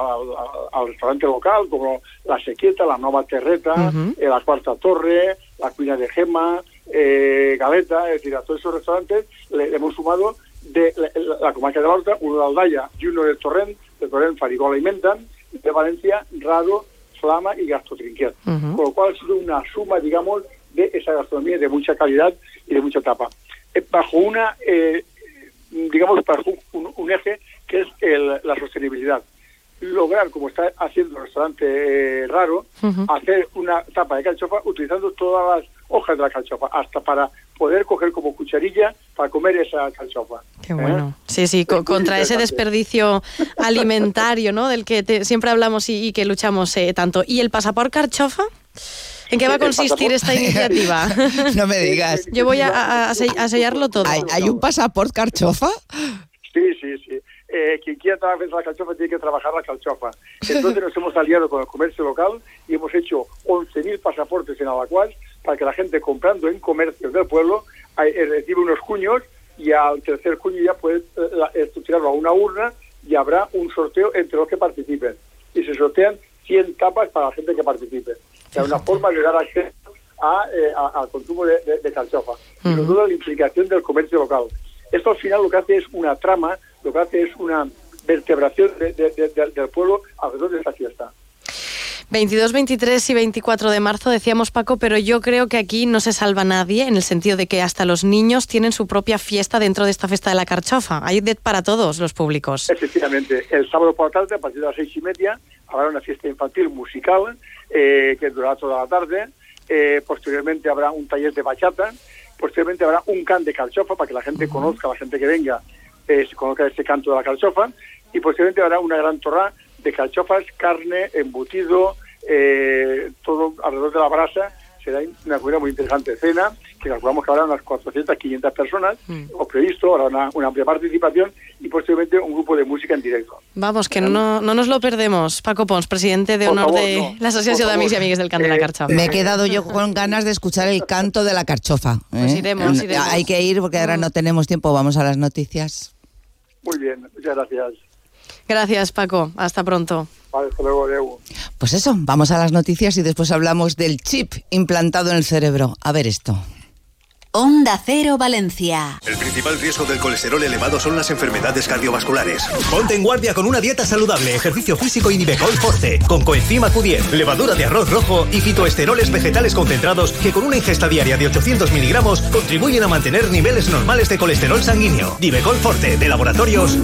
al, restaurante local como La Sequieta, La Nova Terreta, eh, La Cuarta Torre, La Cuina de Gema, eh, Galeta, es decir, a todos esos restaurantes le, hemos sumado de la, la- la comarca de la Horta, uno de Aldaya y uno de Torrent, de Torrent, Farigola y Mentan, de Valencia, Rado, Flama y Gastotrinquet. Ujú. Con lo cual ha sido una suma, digamos, de esa gastronomía de mucha calidad y de mucha tapa. Eh, bajo una, eh, digamos, bajo un, un eje que es el- la sostenibilidad. Lograr, como está haciendo el restaurante eh, raro, Ujú. hacer una tapa de calchofa utilizando todas las hojas de la calchofa, hasta para poder coger como cucharilla para comer esa calchofa. Qué ¿Eh? bueno. Sí, sí, co- muy contra ese desperdicio alimentario, ¿no? Del que te- siempre hablamos y, y que luchamos eh, tanto. ¿Y el pasaporte carchofa? ¿En qué va a consistir esta iniciativa? No me digas. Yo voy a, a- a sellarlo todo. ¿Hay, hay un pasaporte carchofa? Sí, sí, sí. Eh, quien quiera trabajar la calchofa tiene que trabajar la calchofa. Entonces nos hemos aliado con el comercio local y hemos hecho 11.000 pasaportes en Alacuás para que la gente comprando en comercios del pueblo eh, reciba unos cuños y al tercer cuño ya puede eh, estructurarlo a una urna y habrá un sorteo entre los que participen. Y se sortean 100 tapas para la gente que participe. O sea, una forma de dar acceso a, eh, a- al consumo de, de- de calchofa. Y sobre todo la implicación del comercio local. Esto al final lo que hace es una trama, lo que hace es una vertebración de- de- de- de- del pueblo alrededor de esta fiesta. 22, 23 y 24 de marzo decíamos Paco, pero yo creo que aquí no se salva nadie en el sentido de que hasta los niños tienen su propia fiesta dentro de esta fiesta de la carchofa. Hay de para todos los públicos. Efectivamente, el sábado por la tarde, a partir de las seis y media, habrá una fiesta infantil musical eh, que durará toda la tarde. Eh, posteriormente habrá un taller de bachata. Posteriormente habrá un can de calchofa para que la gente conozca, la gente que venga, eh, se conozca este canto de la calchofa. Y posteriormente habrá una gran torra de calchofas, carne, embutido, eh, todo alrededor de la brasa. Será una comida muy interesante. Cena, que calculamos que habrá unas 400, 500 personas, o previsto, habrá una, una amplia participación y posteriormente un grupo de música en directo. Vamos, que no, no nos lo perdemos. Paco Pons, presidente de Por honor favor, de no. la Asociación de Amigos y. Amigues del Can de la Eh, Carchofa. Me he quedado yo con ganas de escuchar el canto de la carchofa. Pues ¿eh? iremos, iremos. Hay que ir porque ahora no tenemos tiempo. Vamos a las noticias. Muy bien, muchas gracias. Gracias, Paco. Hasta pronto. Vale, hasta luego, Deu. Pues eso, vamos a las noticias y después hablamos del chip implantado en el cerebro. A ver esto. Onda Cero Valencia. El principal riesgo del colesterol elevado son las enfermedades cardiovasculares. Ponte en guardia con una dieta saludable, ejercicio físico y Nivecol Forte, con coenzima Q10, levadura de arroz rojo y fitoesteroles vegetales concentrados que con una ingesta diaria de 800 miligramos contribuyen a mantener niveles normales de colesterol sanguíneo. Nivecol Forte, de laboratorios.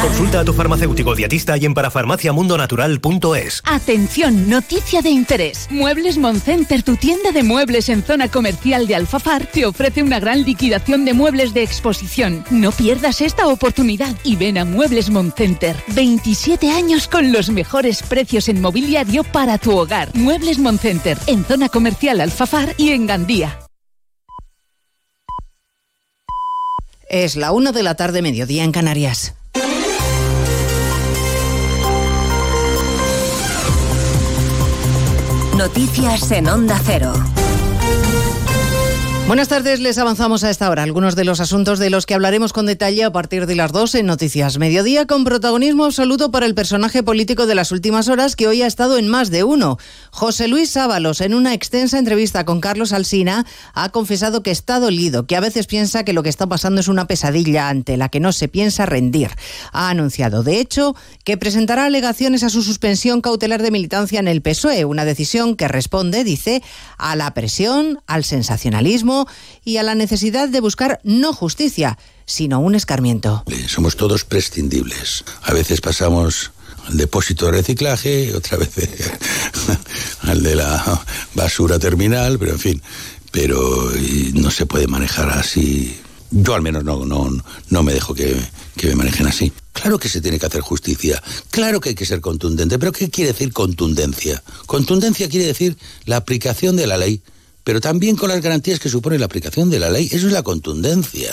Consulta a tu farmacéutico dietista y en parafarmaciamundonatural.es. Atención, noticia de interés. Muebles Moncenter, tu tienda de muebles en zona comercial de Alfafa Alfafar te ofrece una gran liquidación de muebles de exposición. No pierdas esta oportunidad y ven a Muebles Moncenter. 27 años con los mejores precios en mobiliario para tu hogar. Muebles Moncenter, en zona comercial Alfafar y en Gandía. Es la una de la tarde, mediodía en Canarias. Noticias en Onda Cero. Buenas tardes, les avanzamos a esta hora algunos de los asuntos de los que hablaremos con detalle a partir de las 2 en Noticias Mediodía, con protagonismo absoluto para el personaje político de las últimas horas que hoy ha estado en más de uno. José Luis Ábalos, en una extensa entrevista con Carlos Alsina, ha confesado que está dolido, que a veces piensa que lo que está pasando es una pesadilla ante la que no se piensa rendir. Ha anunciado, de hecho, que presentará alegaciones a su suspensión cautelar de militancia en el PSOE, una decisión que responde, dice, a la presión, al sensacionalismo, y a la necesidad de buscar no justicia, sino un escarmiento. Somos todos prescindibles. A veces pasamos al depósito de reciclaje, otra vez al de la basura terminal, pero en fin, pero no se puede manejar así. Yo al menos no, no, no me dejo que, que me manejen así. Claro que se tiene que hacer justicia, claro que hay que ser contundente, pero ¿qué quiere decir contundencia? Contundencia quiere decir la aplicación de la ley pero también con las garantías que supone la aplicación de la ley. Eso es la contundencia.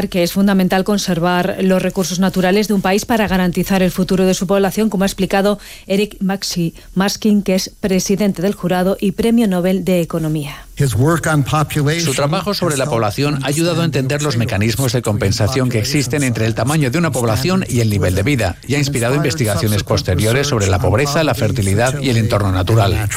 que es fundamental conservar los recursos naturales de un país para garantizar el futuro de su población, como ha explicado Eric Maxi Maskin, que es presidente del jurado y Premio Nobel de Economía. Su trabajo sobre la población ha ayudado a entender los mecanismos de compensación que existen entre el tamaño de una población y el nivel de vida y ha inspirado investigaciones posteriores sobre la pobreza, la fertilidad y el entorno natural.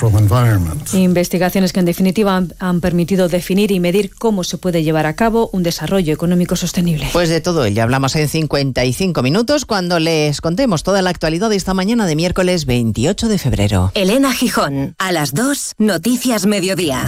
Investigaciones que en definitiva han, han permitido definir y medir cómo se puede llevar a cabo un desarrollo económico sostenible. Pues de todo ello hablamos en 55 minutos cuando les contemos toda la actualidad de esta mañana de miércoles 28 de febrero. Elena Gijón, a las 2, Noticias Mediodía.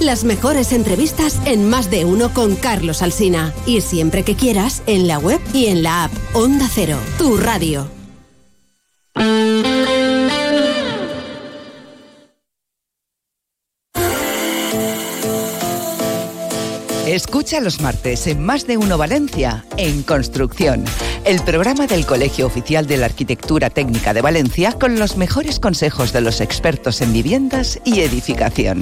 las mejores entrevistas en Más de uno con Carlos Alsina. Y siempre que quieras, en la web y en la app. Onda Cero, tu radio. Escucha los martes en Más de Uno Valencia, en Construcción, el programa del Colegio Oficial de la Arquitectura Técnica de Valencia con los mejores consejos de los expertos en viviendas y edificación.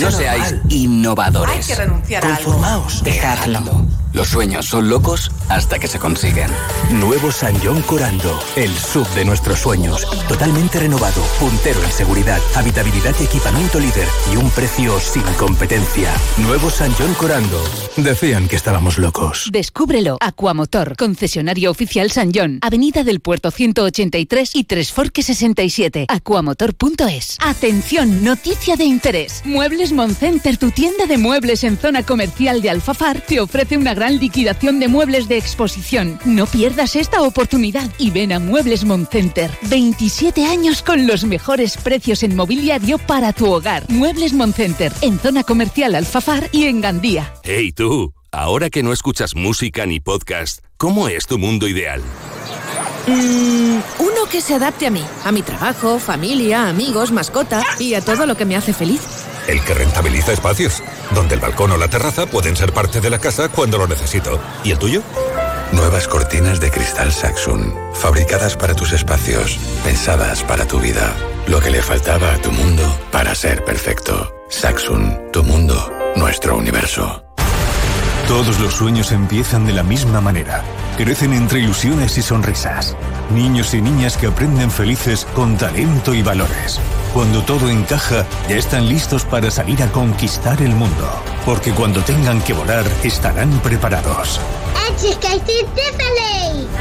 No seáis innovadores. Hay que renunciar a algo. Dejadlo. Los sueños son locos hasta que se consiguen. Nuevo San John Corando, el sub de nuestros sueños. Totalmente renovado, puntero en seguridad, habitabilidad y equipamiento líder y un precio sin competencia. Nuevo San John Corando. Decían que estábamos locos. Descúbrelo. Aquamotor, concesionario oficial San John, Avenida del Puerto 183 y Tres Forques 67. Aquamotor.es. Atención, noticia de interés. Muebles Moncenter, tu tienda de muebles en zona comercial de Alfafar, te ofrece una gran liquidación de muebles de exposición. No pierdas esta oportunidad y ven a Muebles Moncenter. 27 años con los mejores precios en mobiliario para tu hogar. Muebles Moncenter, en zona comercial Alfafar y en Gandía. Hey tú, ahora que no escuchas música ni podcast, ¿cómo es tu mundo ideal? Mm, uno que se adapte a mí, a mi trabajo, familia, amigos, mascota y a todo lo que me hace feliz. El que rentabiliza espacios, donde el balcón o la terraza pueden ser parte de la casa cuando lo necesito. ¿Y el tuyo? Nuevas cortinas de cristal Saxon, fabricadas para tus espacios, pensadas para tu vida. Lo que le faltaba a tu mundo para ser perfecto. Saxon, tu mundo, nuestro universo. Todos los sueños empiezan de la misma manera. Crecen entre ilusiones y sonrisas. Niños y niñas que aprenden felices con talento y valores. Cuando todo encaja, ya están listos para salir a conquistar el mundo. Porque cuando tengan que volar, estarán preparados.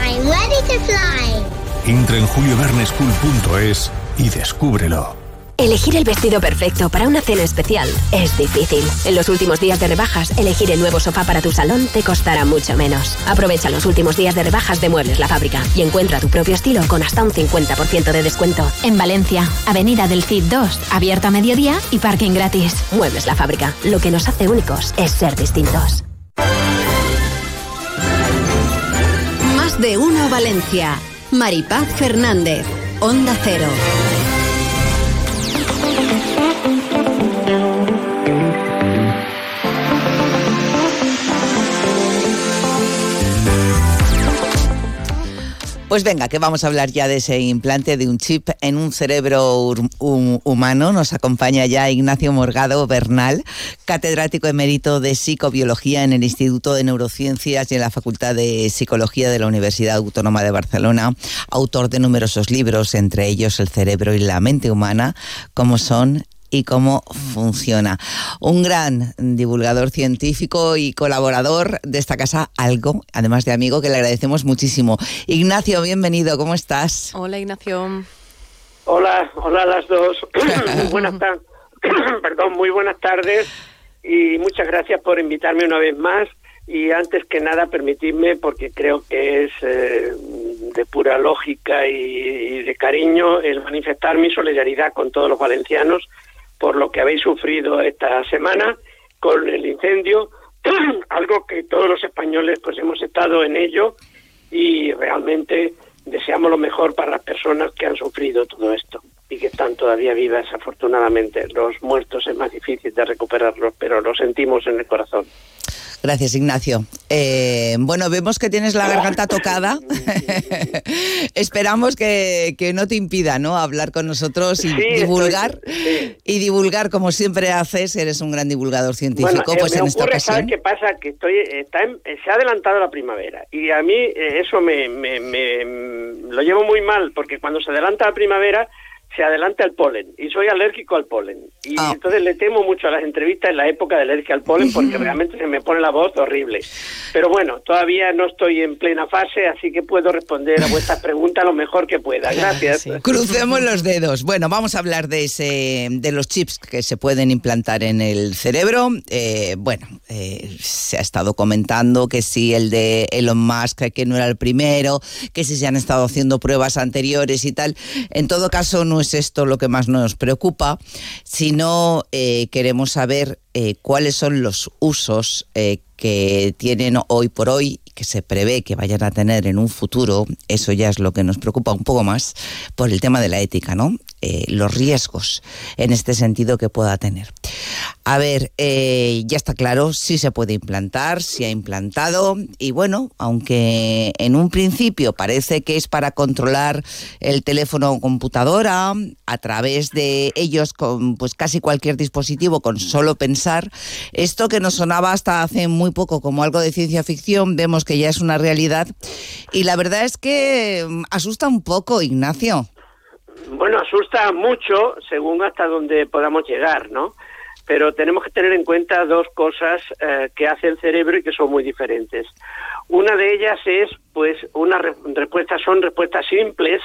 I'm ready to fly. Entra en julioverneschool.es y descúbrelo. Elegir el vestido perfecto para una cena especial es difícil. En los últimos días de rebajas, elegir el nuevo sofá para tu salón te costará mucho menos. Aprovecha los últimos días de rebajas de Muebles La Fábrica y encuentra tu propio estilo con hasta un 50% de descuento. En Valencia, Avenida del Cid 2, abierto a mediodía y parking gratis. Muebles La Fábrica. Lo que nos hace únicos es ser distintos. Más de uno Valencia. Maripaz Fernández. Onda Cero. Pues venga, que vamos a hablar ya de ese implante de un chip en un cerebro humano. Nos acompaña ya Ignacio Morgado Bernal, catedrático emérito de psicobiología en el Instituto de Neurociencias y en la Facultad de Psicología de la Universidad Autónoma de Barcelona, autor de numerosos libros, entre ellos El cerebro y la mente humana, como son y cómo funciona. Un gran divulgador científico y colaborador de esta casa, algo, además de amigo, que le agradecemos muchísimo. Ignacio, bienvenido, ¿cómo estás? Hola, Ignacio. Hola, hola a las dos. muy buenas tardes. Perdón, muy buenas tardes y muchas gracias por invitarme una vez más. Y antes que nada, permitidme, porque creo que es eh, de pura lógica y de cariño, el manifestar mi solidaridad con todos los valencianos por lo que habéis sufrido esta semana con el incendio, algo que todos los españoles pues hemos estado en ello y realmente deseamos lo mejor para las personas que han sufrido todo esto y que están todavía vivas afortunadamente. Los muertos es más difícil de recuperarlos, pero lo sentimos en el corazón. Gracias, Ignacio. Eh, bueno, vemos que tienes la garganta tocada. Esperamos que, no te impida ¿no? hablar con nosotros y divulgar. Y divulgar, como siempre haces, eres un gran divulgador científico. Eh, pues en esta ocasión. ¿sabes qué pasa? Que estoy, está se ha adelantado la primavera y a mí eh, eso me, me, me, lo llevo muy mal porque cuando se adelanta la primavera se adelanta el polen y soy alérgico al polen. Y ah. entonces le temo mucho a las entrevistas en la época de alergia al polen porque realmente se me pone la voz horrible. Pero bueno, todavía no estoy en plena fase, así que puedo responder a vuestras preguntas lo mejor que pueda. Gracias. Crucemos los dedos. Bueno, vamos a hablar de ese, de los chips que se pueden implantar en el cerebro. Eh, bueno, eh, se ha estado comentando que sí, el de Elon Musk, que no era el primero, que sí se han estado haciendo pruebas anteriores y tal. En todo caso, no es esto lo que más nos preocupa, sino eh, queremos saber eh, cuáles son los usos eh, que tienen hoy por hoy que se prevé que vayan a tener en un futuro, eso ya es lo que nos preocupa un poco más por el tema de la ética, ¿no? Eh, los riesgos en este sentido que pueda tener. A ver, eh, ya está claro, si se puede implantar, si ha implantado, y bueno, aunque en un principio parece que es para controlar el teléfono o computadora, a través de ellos con pues casi cualquier dispositivo, con solo pensar, esto que nos sonaba hasta hace muy poco como algo de ciencia ficción, vemos que ya es una realidad. Y la verdad es que mm, asusta un poco, Ignacio. Bueno, asusta mucho según hasta donde podamos llegar, ¿no? Pero tenemos que tener en cuenta dos cosas eh, que hace el cerebro y que son muy diferentes. Una de ellas es, pues, una respuesta, son respuestas simples,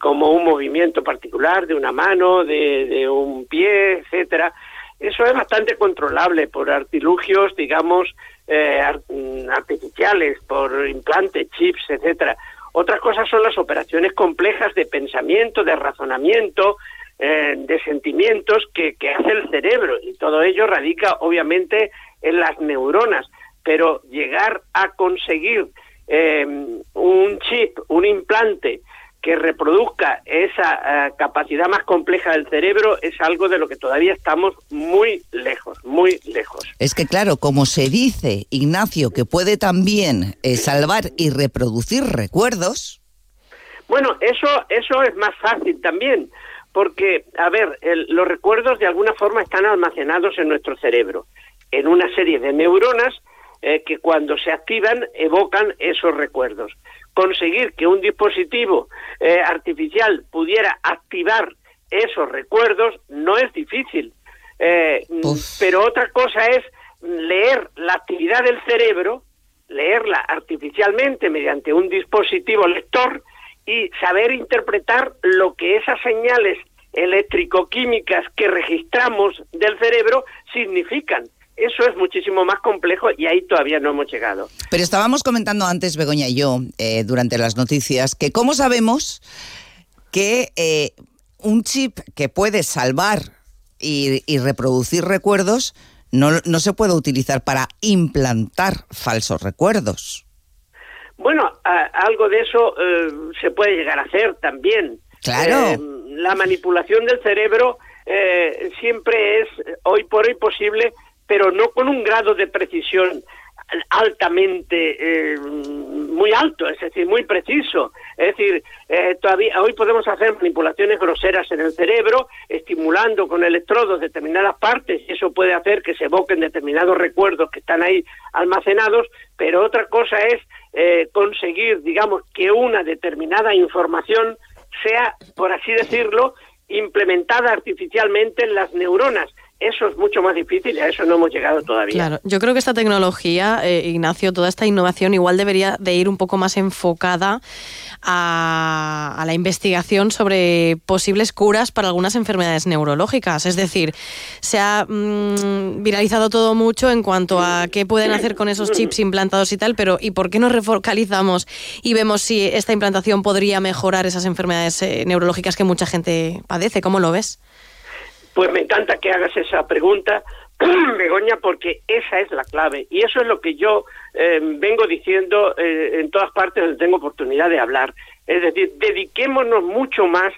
como un movimiento particular de una mano, de, de un pie, etcétera. Eso es bastante controlable por artilugios, digamos, eh, mm, artificiales, por implantes, chips, etcétera. Otras cosas son las operaciones complejas de pensamiento, de razonamiento, eh, de sentimientos que, hace el cerebro y todo ello radica obviamente en las neuronas. Pero llegar a conseguir eh, un chip, un implante que reproduzca esa eh, capacidad más compleja del cerebro es algo de lo que todavía estamos muy lejos, muy lejos. Es que claro, como se dice, Ignacio, que puede también eh, salvar y reproducir recuerdos. Bueno, eso, eso es más fácil también, porque, a ver, los recuerdos de alguna forma están almacenados en nuestro cerebro, en una serie de neuronas eh, que cuando se activan evocan esos recuerdos conseguir que un dispositivo eh, artificial pudiera activar esos recuerdos no es difícil. Eh, pero otra cosa es leer la actividad del cerebro, leerla artificialmente mediante un dispositivo lector y saber interpretar lo que esas señales eléctrico-químicas que registramos del cerebro significan. Eso es muchísimo más complejo y ahí todavía no hemos llegado. Pero estábamos comentando antes, Begoña y yo, eh, durante las noticias, que cómo sabemos que eh, un chip que puede salvar y, reproducir recuerdos no, no, se puede utilizar para implantar falsos recuerdos. Bueno, algo de eso eh, se puede llegar a hacer también. Claro. la manipulación del cerebro siempre es hoy por hoy posible pero no con un grado de precisión altamente eh, muy alto, es decir, muy preciso. Es decir, eh, todavía hoy podemos hacer manipulaciones groseras en el cerebro, estimulando con electrodos determinadas partes, y eso puede hacer que se evoquen determinados recuerdos que están ahí almacenados, pero otra cosa es eh, conseguir, digamos, que una determinada información sea, por así decirlo, implementada artificialmente en las neuronas eso es mucho más difícil y a eso no hemos llegado todavía. Claro, yo creo que esta tecnología, eh, Ignacio, toda esta innovación igual debería de ir un poco más enfocada a, la investigación sobre posibles curas para algunas enfermedades neurológicas. Es decir, se ha mm, viralizado todo mucho en cuanto a qué pueden hacer con esos chips implantados y tal, pero ¿y por qué nos refocalizamos y vemos si esta implantación podría mejorar esas enfermedades eh, neurológicas que mucha gente padece? ¿Cómo lo ves? Pues me encanta que hagas esa pregunta, Begoña, porque esa es la clave. Y eso es lo que yo eh, vengo diciendo eh, en todas partes donde tengo oportunidad de hablar. Es decir, dediquémonos mucho más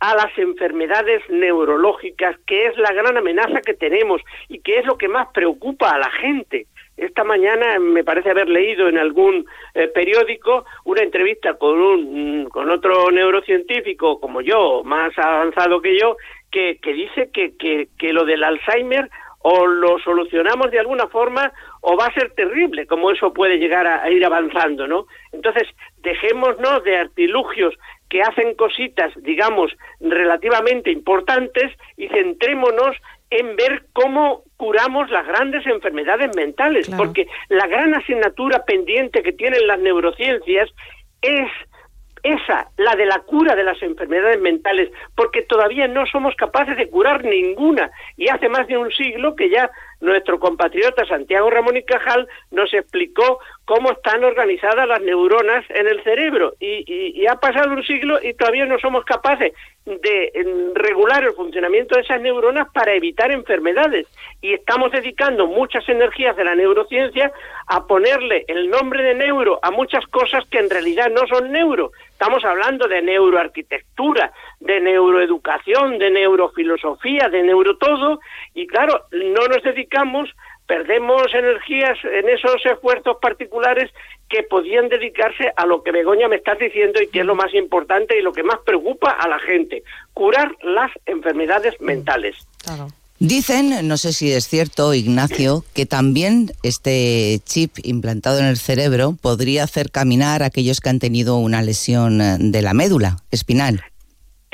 a las enfermedades neurológicas, que es la gran amenaza que tenemos y que es lo que más preocupa a la gente. Esta mañana me parece haber leído en algún eh, periódico una entrevista con un con otro neurocientífico como yo, más avanzado que yo, que, dice que, que, lo del Alzheimer o lo solucionamos de alguna forma o va a ser terrible, como eso puede llegar a, ir avanzando, ¿no? Entonces, dejémonos de artilugios que hacen cositas, digamos, relativamente importantes y centrémonos en ver cómo curamos las grandes enfermedades mentales, porque la gran asignatura pendiente que tienen las neurociencias es esa, la de la cura de las enfermedades mentales, porque todavía no somos capaces de curar ninguna. Y hace más de un siglo que ya nuestro compatriota Santiago Ramón y Cajal nos explicó cómo están organizadas las neuronas en el cerebro. Y, ha pasado un siglo y todavía no somos capaces de regular el funcionamiento de esas neuronas para evitar enfermedades. Y estamos dedicando muchas energías de la neurociencia a ponerle el nombre de neuro a muchas cosas que en realidad no son neuro. Estamos hablando de neuroarquitectura, de neuroeducación, de neurofilosofía, de neurotodo, y claro, no nos dedicamos, perdemos energías en esos esfuerzos particulares que podían dedicarse a lo que Begoña me está diciendo y que es lo más importante y lo que más preocupa a la gente, curar las enfermedades mentales. Dicen, no sé si es cierto, Ignacio, que también este chip implantado en el cerebro podría hacer caminar a aquellos que han tenido una lesión de la médula espinal.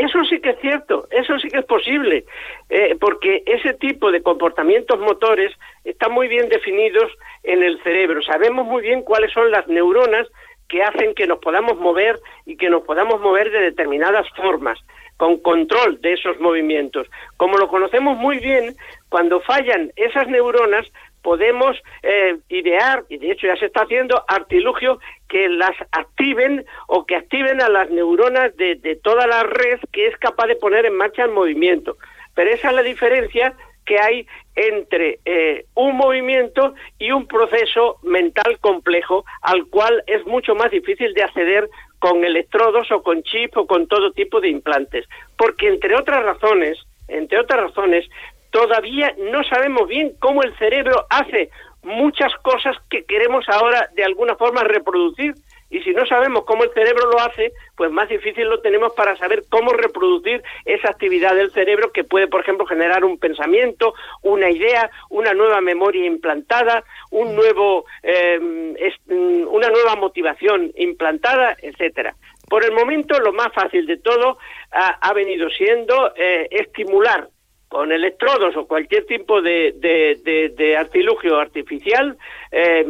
Eso sí que es cierto, eso sí que es posible, eh, porque ese tipo de comportamientos motores están muy bien definidos en el cerebro. Sabemos muy bien cuáles son las neuronas que hacen que nos podamos mover y que nos podamos mover de determinadas formas con control de esos movimientos. Como lo conocemos muy bien, cuando fallan esas neuronas, podemos eh, idear, y de hecho ya se está haciendo, artilugio que las activen o que activen a las neuronas de, de toda la red que es capaz de poner en marcha el movimiento. Pero esa es la diferencia que hay entre eh, un movimiento y un proceso mental complejo al cual es mucho más difícil de acceder con electrodos o con chip o con todo tipo de implantes. Porque entre otras razones, entre otras razones, todavía no sabemos bien cómo el cerebro hace muchas cosas que queremos ahora de alguna forma reproducir. Y si no sabemos cómo el cerebro lo hace, pues más difícil lo tenemos para saber cómo reproducir esa actividad del cerebro que puede, por ejemplo, generar un pensamiento, una idea, una nueva memoria implantada, un nuevo, mm, una nueva motivación implantada, etcétera. Por el momento, lo más fácil de todo ha, venido siendo eh, estimular con electrodos o cualquier tipo de, de, artilugio artificial, eh,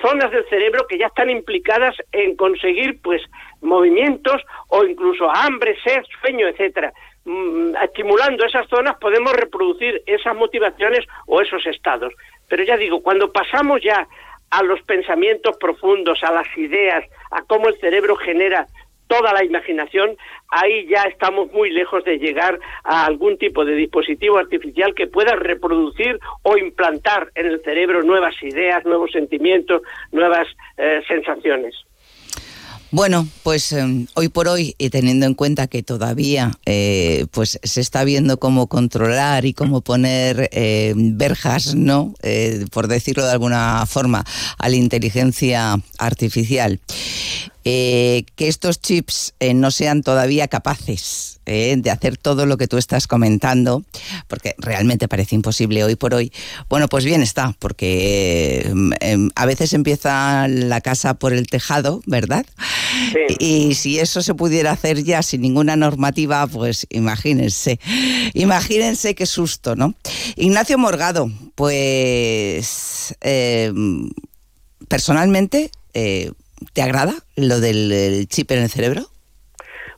zonas del cerebro que ya están implicadas en conseguir pues movimientos o incluso hambre, sed, sueño, etcétera. Mm, estimulando esas zonas podemos reproducir esas motivaciones o esos estados. Pero ya digo, cuando pasamos ya a los pensamientos profundos, a las ideas, a cómo el cerebro genera toda la imaginación, ahí ya estamos muy lejos de llegar a algún tipo de dispositivo artificial que pueda reproducir o implantar en el cerebro nuevas ideas, nuevos sentimientos, nuevas eh, sensaciones. Bueno, pues em, hoy por hoy, y teniendo en cuenta que todavía eh, pues se está viendo cómo controlar y cómo poner eh, verjas, ¿no? Eh, por decirlo de alguna forma, a la inteligencia artificial. Que estos chips no sean todavía capaces de hacer todo lo que tú estás comentando, porque realmente parece imposible hoy por hoy. Bueno, pues bien está, porque em, em, a veces empieza la casa por el tejado, ¿verdad? Y si eso se pudiera hacer ya sin ninguna normativa, pues imagínense, imagínense qué susto, ¿no? Ignacio Morgado, pues eh, personalmente, eh, ¿te agrada lo del chip en el cerebro?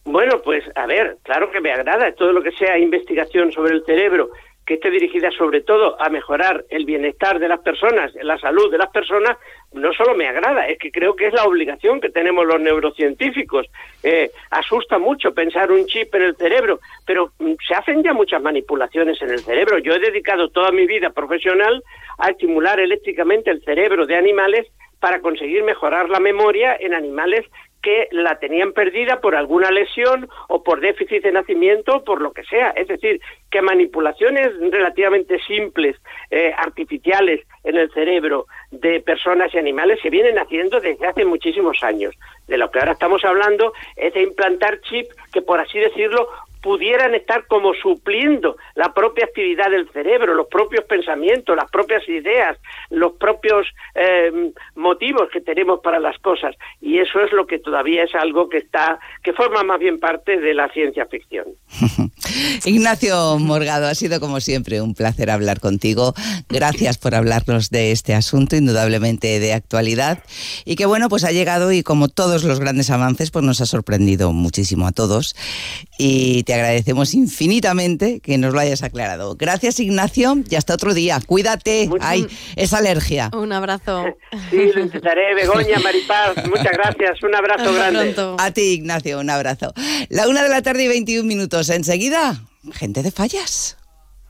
Bueno, pues a ver, claro que me agrada todo lo que sea investigación sobre el cerebro que esté dirigida sobre todo a mejorar el bienestar de las personas, la salud de las personas, no solo me agrada, es que creo que es la obligación que tenemos los neurocientíficos. Eh, asusta mucho pensar un chip en el cerebro, pero mm, se hacen ya muchas manipulaciones en el cerebro. Yo he dedicado toda mi vida profesional a estimular eléctricamente el cerebro de animales para conseguir mejorar la memoria en animales que la tenían perdida por alguna lesión o por déficit de nacimiento o por lo que sea. Es decir, que manipulaciones relativamente simples, eh, artificiales en el cerebro de personas y animales se vienen haciendo desde hace muchísimos años. De lo que ahora estamos hablando es de implantar chips que, por así decirlo, pudieran estar como supliendo la propia actividad del cerebro, los propios pensamientos, las propias ideas, los propios eh, motivos que tenemos para las cosas. Y eso es lo que todavía es algo que está, que forma más bien parte de la ciencia ficción. Ignacio Morgado, ha sido como siempre un placer hablar contigo. Gracias por hablarnos de este asunto, indudablemente de actualidad. Y que bueno, pues ha llegado y como todos los grandes avances, pues nos ha sorprendido muchísimo a todos. Y te agradecemos infinitamente que nos lo hayas aclarado. Gracias, Ignacio, y hasta otro día. Cuídate. Ay, esa alergia. Un abrazo. Sí, lo intentaré, Begoña, Maripaz. Muchas gracias. Un abrazo grande. A ti, Ignacio, un abrazo. La una de la tarde y 21 minutos. Enseguida, gente de fallas.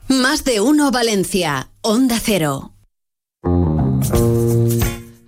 Más de uno, Valencia. Onda Cero.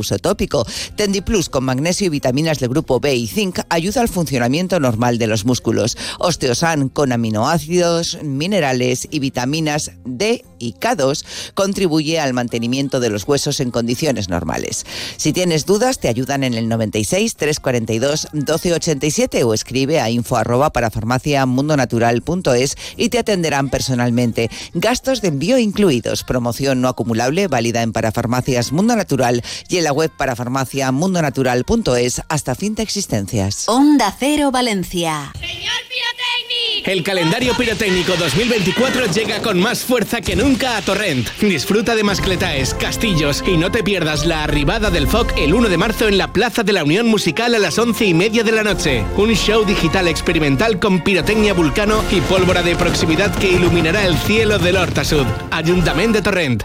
uso tópico. Tendiplus con magnesio y vitaminas del grupo B y zinc ayuda al funcionamiento normal de los músculos. Osteosan con aminoácidos, minerales y vitaminas D y K2 contribuye al mantenimiento de los huesos en condiciones normales. Si tienes dudas, te ayudan en el 96 342 1287 o escribe a info arroba para farmaciamundonatural.es y te atenderán personalmente. Gastos de envío incluidos. Promoción no acumulable válida en Parafarmacias Mundo Natural y en la web para farmaciamundonatural.es hasta fin de existencias. Onda Cero Valencia. El calendario pirotécnico 2024 llega con más fuerza que nunca a Torrent. Disfruta de mascletaes, castillos y no te pierdas la arribada del FOC el 1 de marzo en la Plaza de la Unión Musical a las 11 y media de la noche. Un show digital experimental con pirotecnia vulcano y pólvora de proximidad que iluminará el cielo del Horta Sud. Ayuntamiento de Torrent.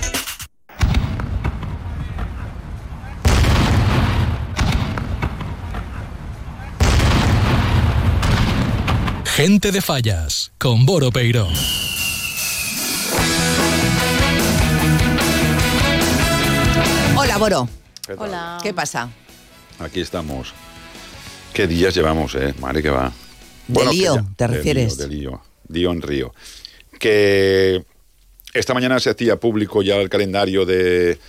Gente de Fallas, con Boro Peiro. Hola, Boro. ¿Qué? Hola. ¿Qué pasa? Aquí estamos. ¿Qué días llevamos, eh? Madre que va. De lío, que ya- ¿te de refieres? lío, De lío, lío en río. Que esta mañana se hacía público ya el calendario de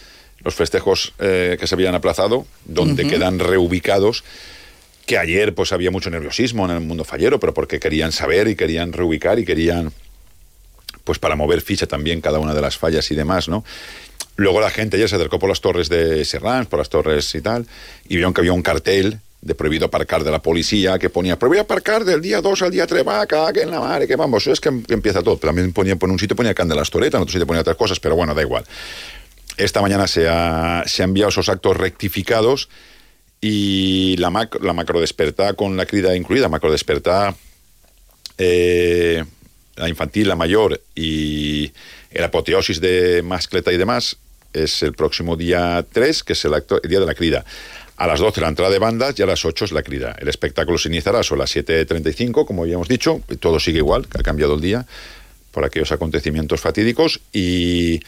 los festejos eh, que se habían aplazado, donde quedan reubicados. Que ayer pues había mucho nerviosismo en el mundo fallero, pero porque querían saber y querían reubicar y querían pues para mover ficha también cada una de las fallas y demás, ¿no? Luego la gente ya se acercó por las torres de Serrans, por las torres y tal, y vieron que había un cartel de prohibido aparcar de la policía que ponía prohibido aparcar del día 2 al día 3, va, que en la madre, que vamos, es que em- empieza todo. También ponía, por un sitio ponía Candelas Toreta, en otro sitio ponía otras cosas, pero bueno, da igual. Esta mañana se ha, se ha enviado esos actos rectificados y la, mac- la macro despertá con la crida incluida, macro despertá eh, la infantil, la mayor y el apoteosis de mascleta y demás es el próximo día 3, que es el, día de la crida. A las 12 la entrada de bandas y a las 8 es la crida. El espectáculo se iniciará sobre las 7.35, como habíamos dicho, todo sigue igual, ha cambiado el día por aquellos acontecimientos fatídicos y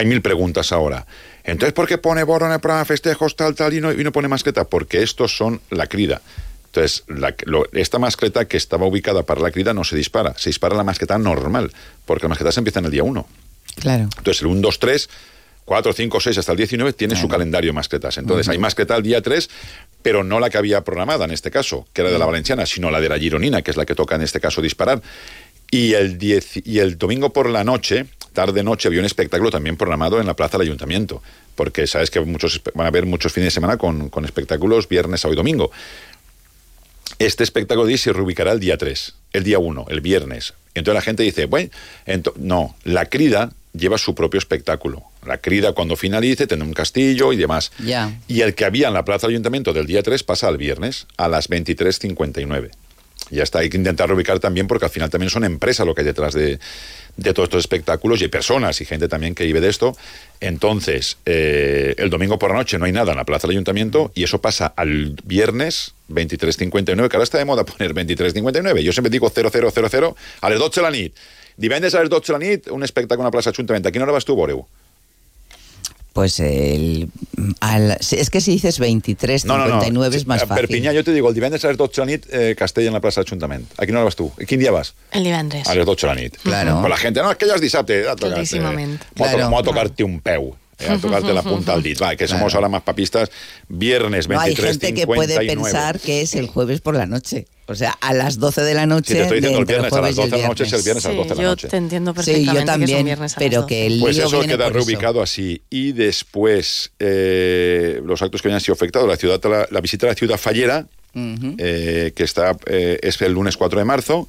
hay mil preguntas ahora. Entonces, ¿por qué pone Boro en el programa festejos tal, tal y no, y no pone mascleta? Porque estos son la crida. Entonces, la- lo- esta mascleta que estaba ubicada para la crida no se dispara, se dispara la mascleta normal, porque las mascletas empiezan el día 1. Claro. Entonces, el 1, 2, 3, 4, 5, 6 hasta el 19 tiene su calendario mascletas. Entonces, hay mascleta el día 3, pero no la que había programada en este caso, que era de la valenciana, sino la de la gironina, que es la que toca en este caso disparar. Y el, 10 y el domingo por la noche, tarde-noche, había un espectáculo también programado en la plaza del ayuntamiento, porque sabes que muchos van a haber muchos fines de semana con, con espectáculos viernes, sábado y domingo. Este espectáculo de se reubicará el día 3, el día 1, el viernes. Entonces la gente dice, bueno, no, la crida lleva su propio espectáculo. La crida cuando finalice tendrá un castillo y demás. Y el que había en la plaza del ayuntamiento del día 3 pasa al viernes a las 23.59. Ya está, hay que intentar reubicar también porque al final también son empresas lo que hay detrás de, de todos estos espectáculos y hay personas y gente también que vive de esto. Entonces, eh, el domingo por la noche no hay nada en la plaza del ayuntamiento y eso pasa al viernes 23.59, que ahora está de moda poner 23.59. Jo sempre digo 0000 a les 12 de la nit. Divendres a les 12 de la nit, un espectacle a una plaça Ajuntament. A quina hora vas tu, Boreu? Pues el, al- es que si dices 23, 59 es más A fácil. Perpinyà, jo te digo, el divendres a les 12 de la nit, eh, Castella en la plaça Ajuntament. A quina hora vas tu? Quin dia vas? El divendres. A les 12 de la nit. Claro. Però la gente, no, és que ja és dissabte. Claríssimament. To- Claro. m'ho ha tocarte un peu. Eh, a tocarte la punta al dit. Va, que somos ahora más papistas. Viernes No, hay 23, gente que puede 59. pensar que es el jueves por la noche. O sea, a las 12 de la noche. Sí, te estoy de diciendo el viernes, a las jueves y 12 de la noche es el viernes a las 12 de la yo noche. te entiendo Sí, perfectamente yo que es un también, viernes a las pero 12. que el Pues eso viene queda por eso. reubicado así. Y después, eh, los actos que habían sido afectados, la, ciudad, la, la visita a la ciudad fallera, Ujú. eh, que está eh, es el lunes 4 de marzo.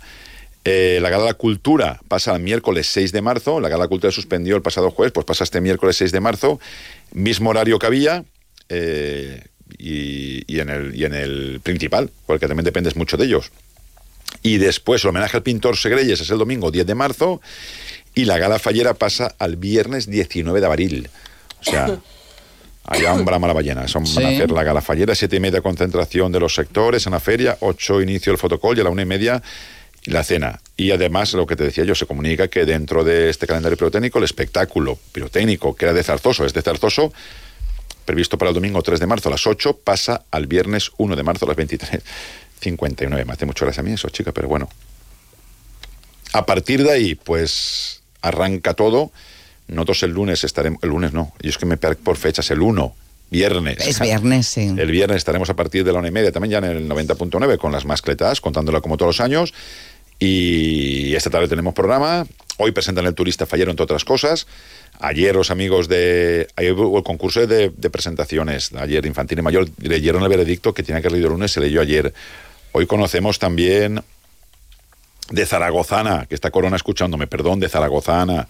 Eh, la Gala de la Cultura pasa el miércoles 6 de marzo. La Gala de la Cultura suspendió el pasado jueves, pues pasa este miércoles 6 de marzo. Mismo horario que había. eh, y, y en el, y en el principal, porque también dependes mucho de ellos. Y después el homenaje al pintor Segreyes es el domingo 10 de marzo. Y la Gala Fallera pasa al viernes 19 de abril. O sea, allá un brama la ballena. Son, Van a Sí. hacer la Gala Fallera, siete y media concentración de los sectores en la feria, 8 inicio el fotocall y a la una y media la cena. Y además, lo que te decía yo, se comunica que dentro de este calendario pirotécnico, el espectáculo pirotécnico que era de Zarzoso, es de Zarzoso, previsto para el domingo 3 de marzo a las 8, pasa al viernes 1 de marzo a las 23.59. Me hace mucho gracia a mí eso, chica, pero bueno. A partir de ahí, pues arranca todo. Nosotros el lunes estaremos, el lunes no, yo es que me por fechas, el 1, viernes. Es viernes, sí. El viernes estaremos a partir de la una y media, también ya en el 90.9, con las mascletas, contándola como todos los años. Y esta tarde tenemos programa. Hoy presentan el turista fallero, entre otras cosas. Ayer los amigos de... Ayer hubo el concurso de, presentaciones. Ayer Infantil y Mayor leyeron el veredicto que tenía que leer el lunes, se leyó ayer. Hoy conocemos también de Zaragozana, que está Corona escuchándome, perdón, de Zaragozana.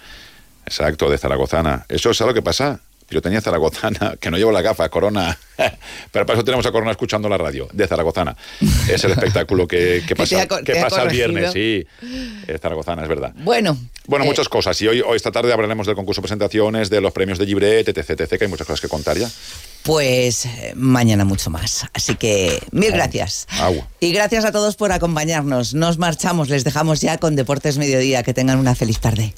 Exacto, de zaragozana. Eso es algo que pasa. Yo tenía zaragozana, que no llevo la gafa, Corona. Pero para eso tenemos a Corona escuchando la radio, de zaragozana. Es el espectáculo que, que pasa, que pasa el viernes, sí. zaragozana, es verdad. Bueno. Bueno, muchas cosas. Y hoy, hoy esta tarde hablaremos del concurso de presentaciones, de los premios de Libret, etc, etc, que hay muchas cosas que contar ya. Pues eh, mañana mucho más. Así que mil gracias. Agua. Y gracias a todos por acompañarnos. Nos marchamos, les dejamos ya con Deportes Mediodía. Que tengan una feliz tarde.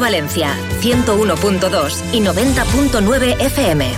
Valencia, 101.2 y 90.9 FM.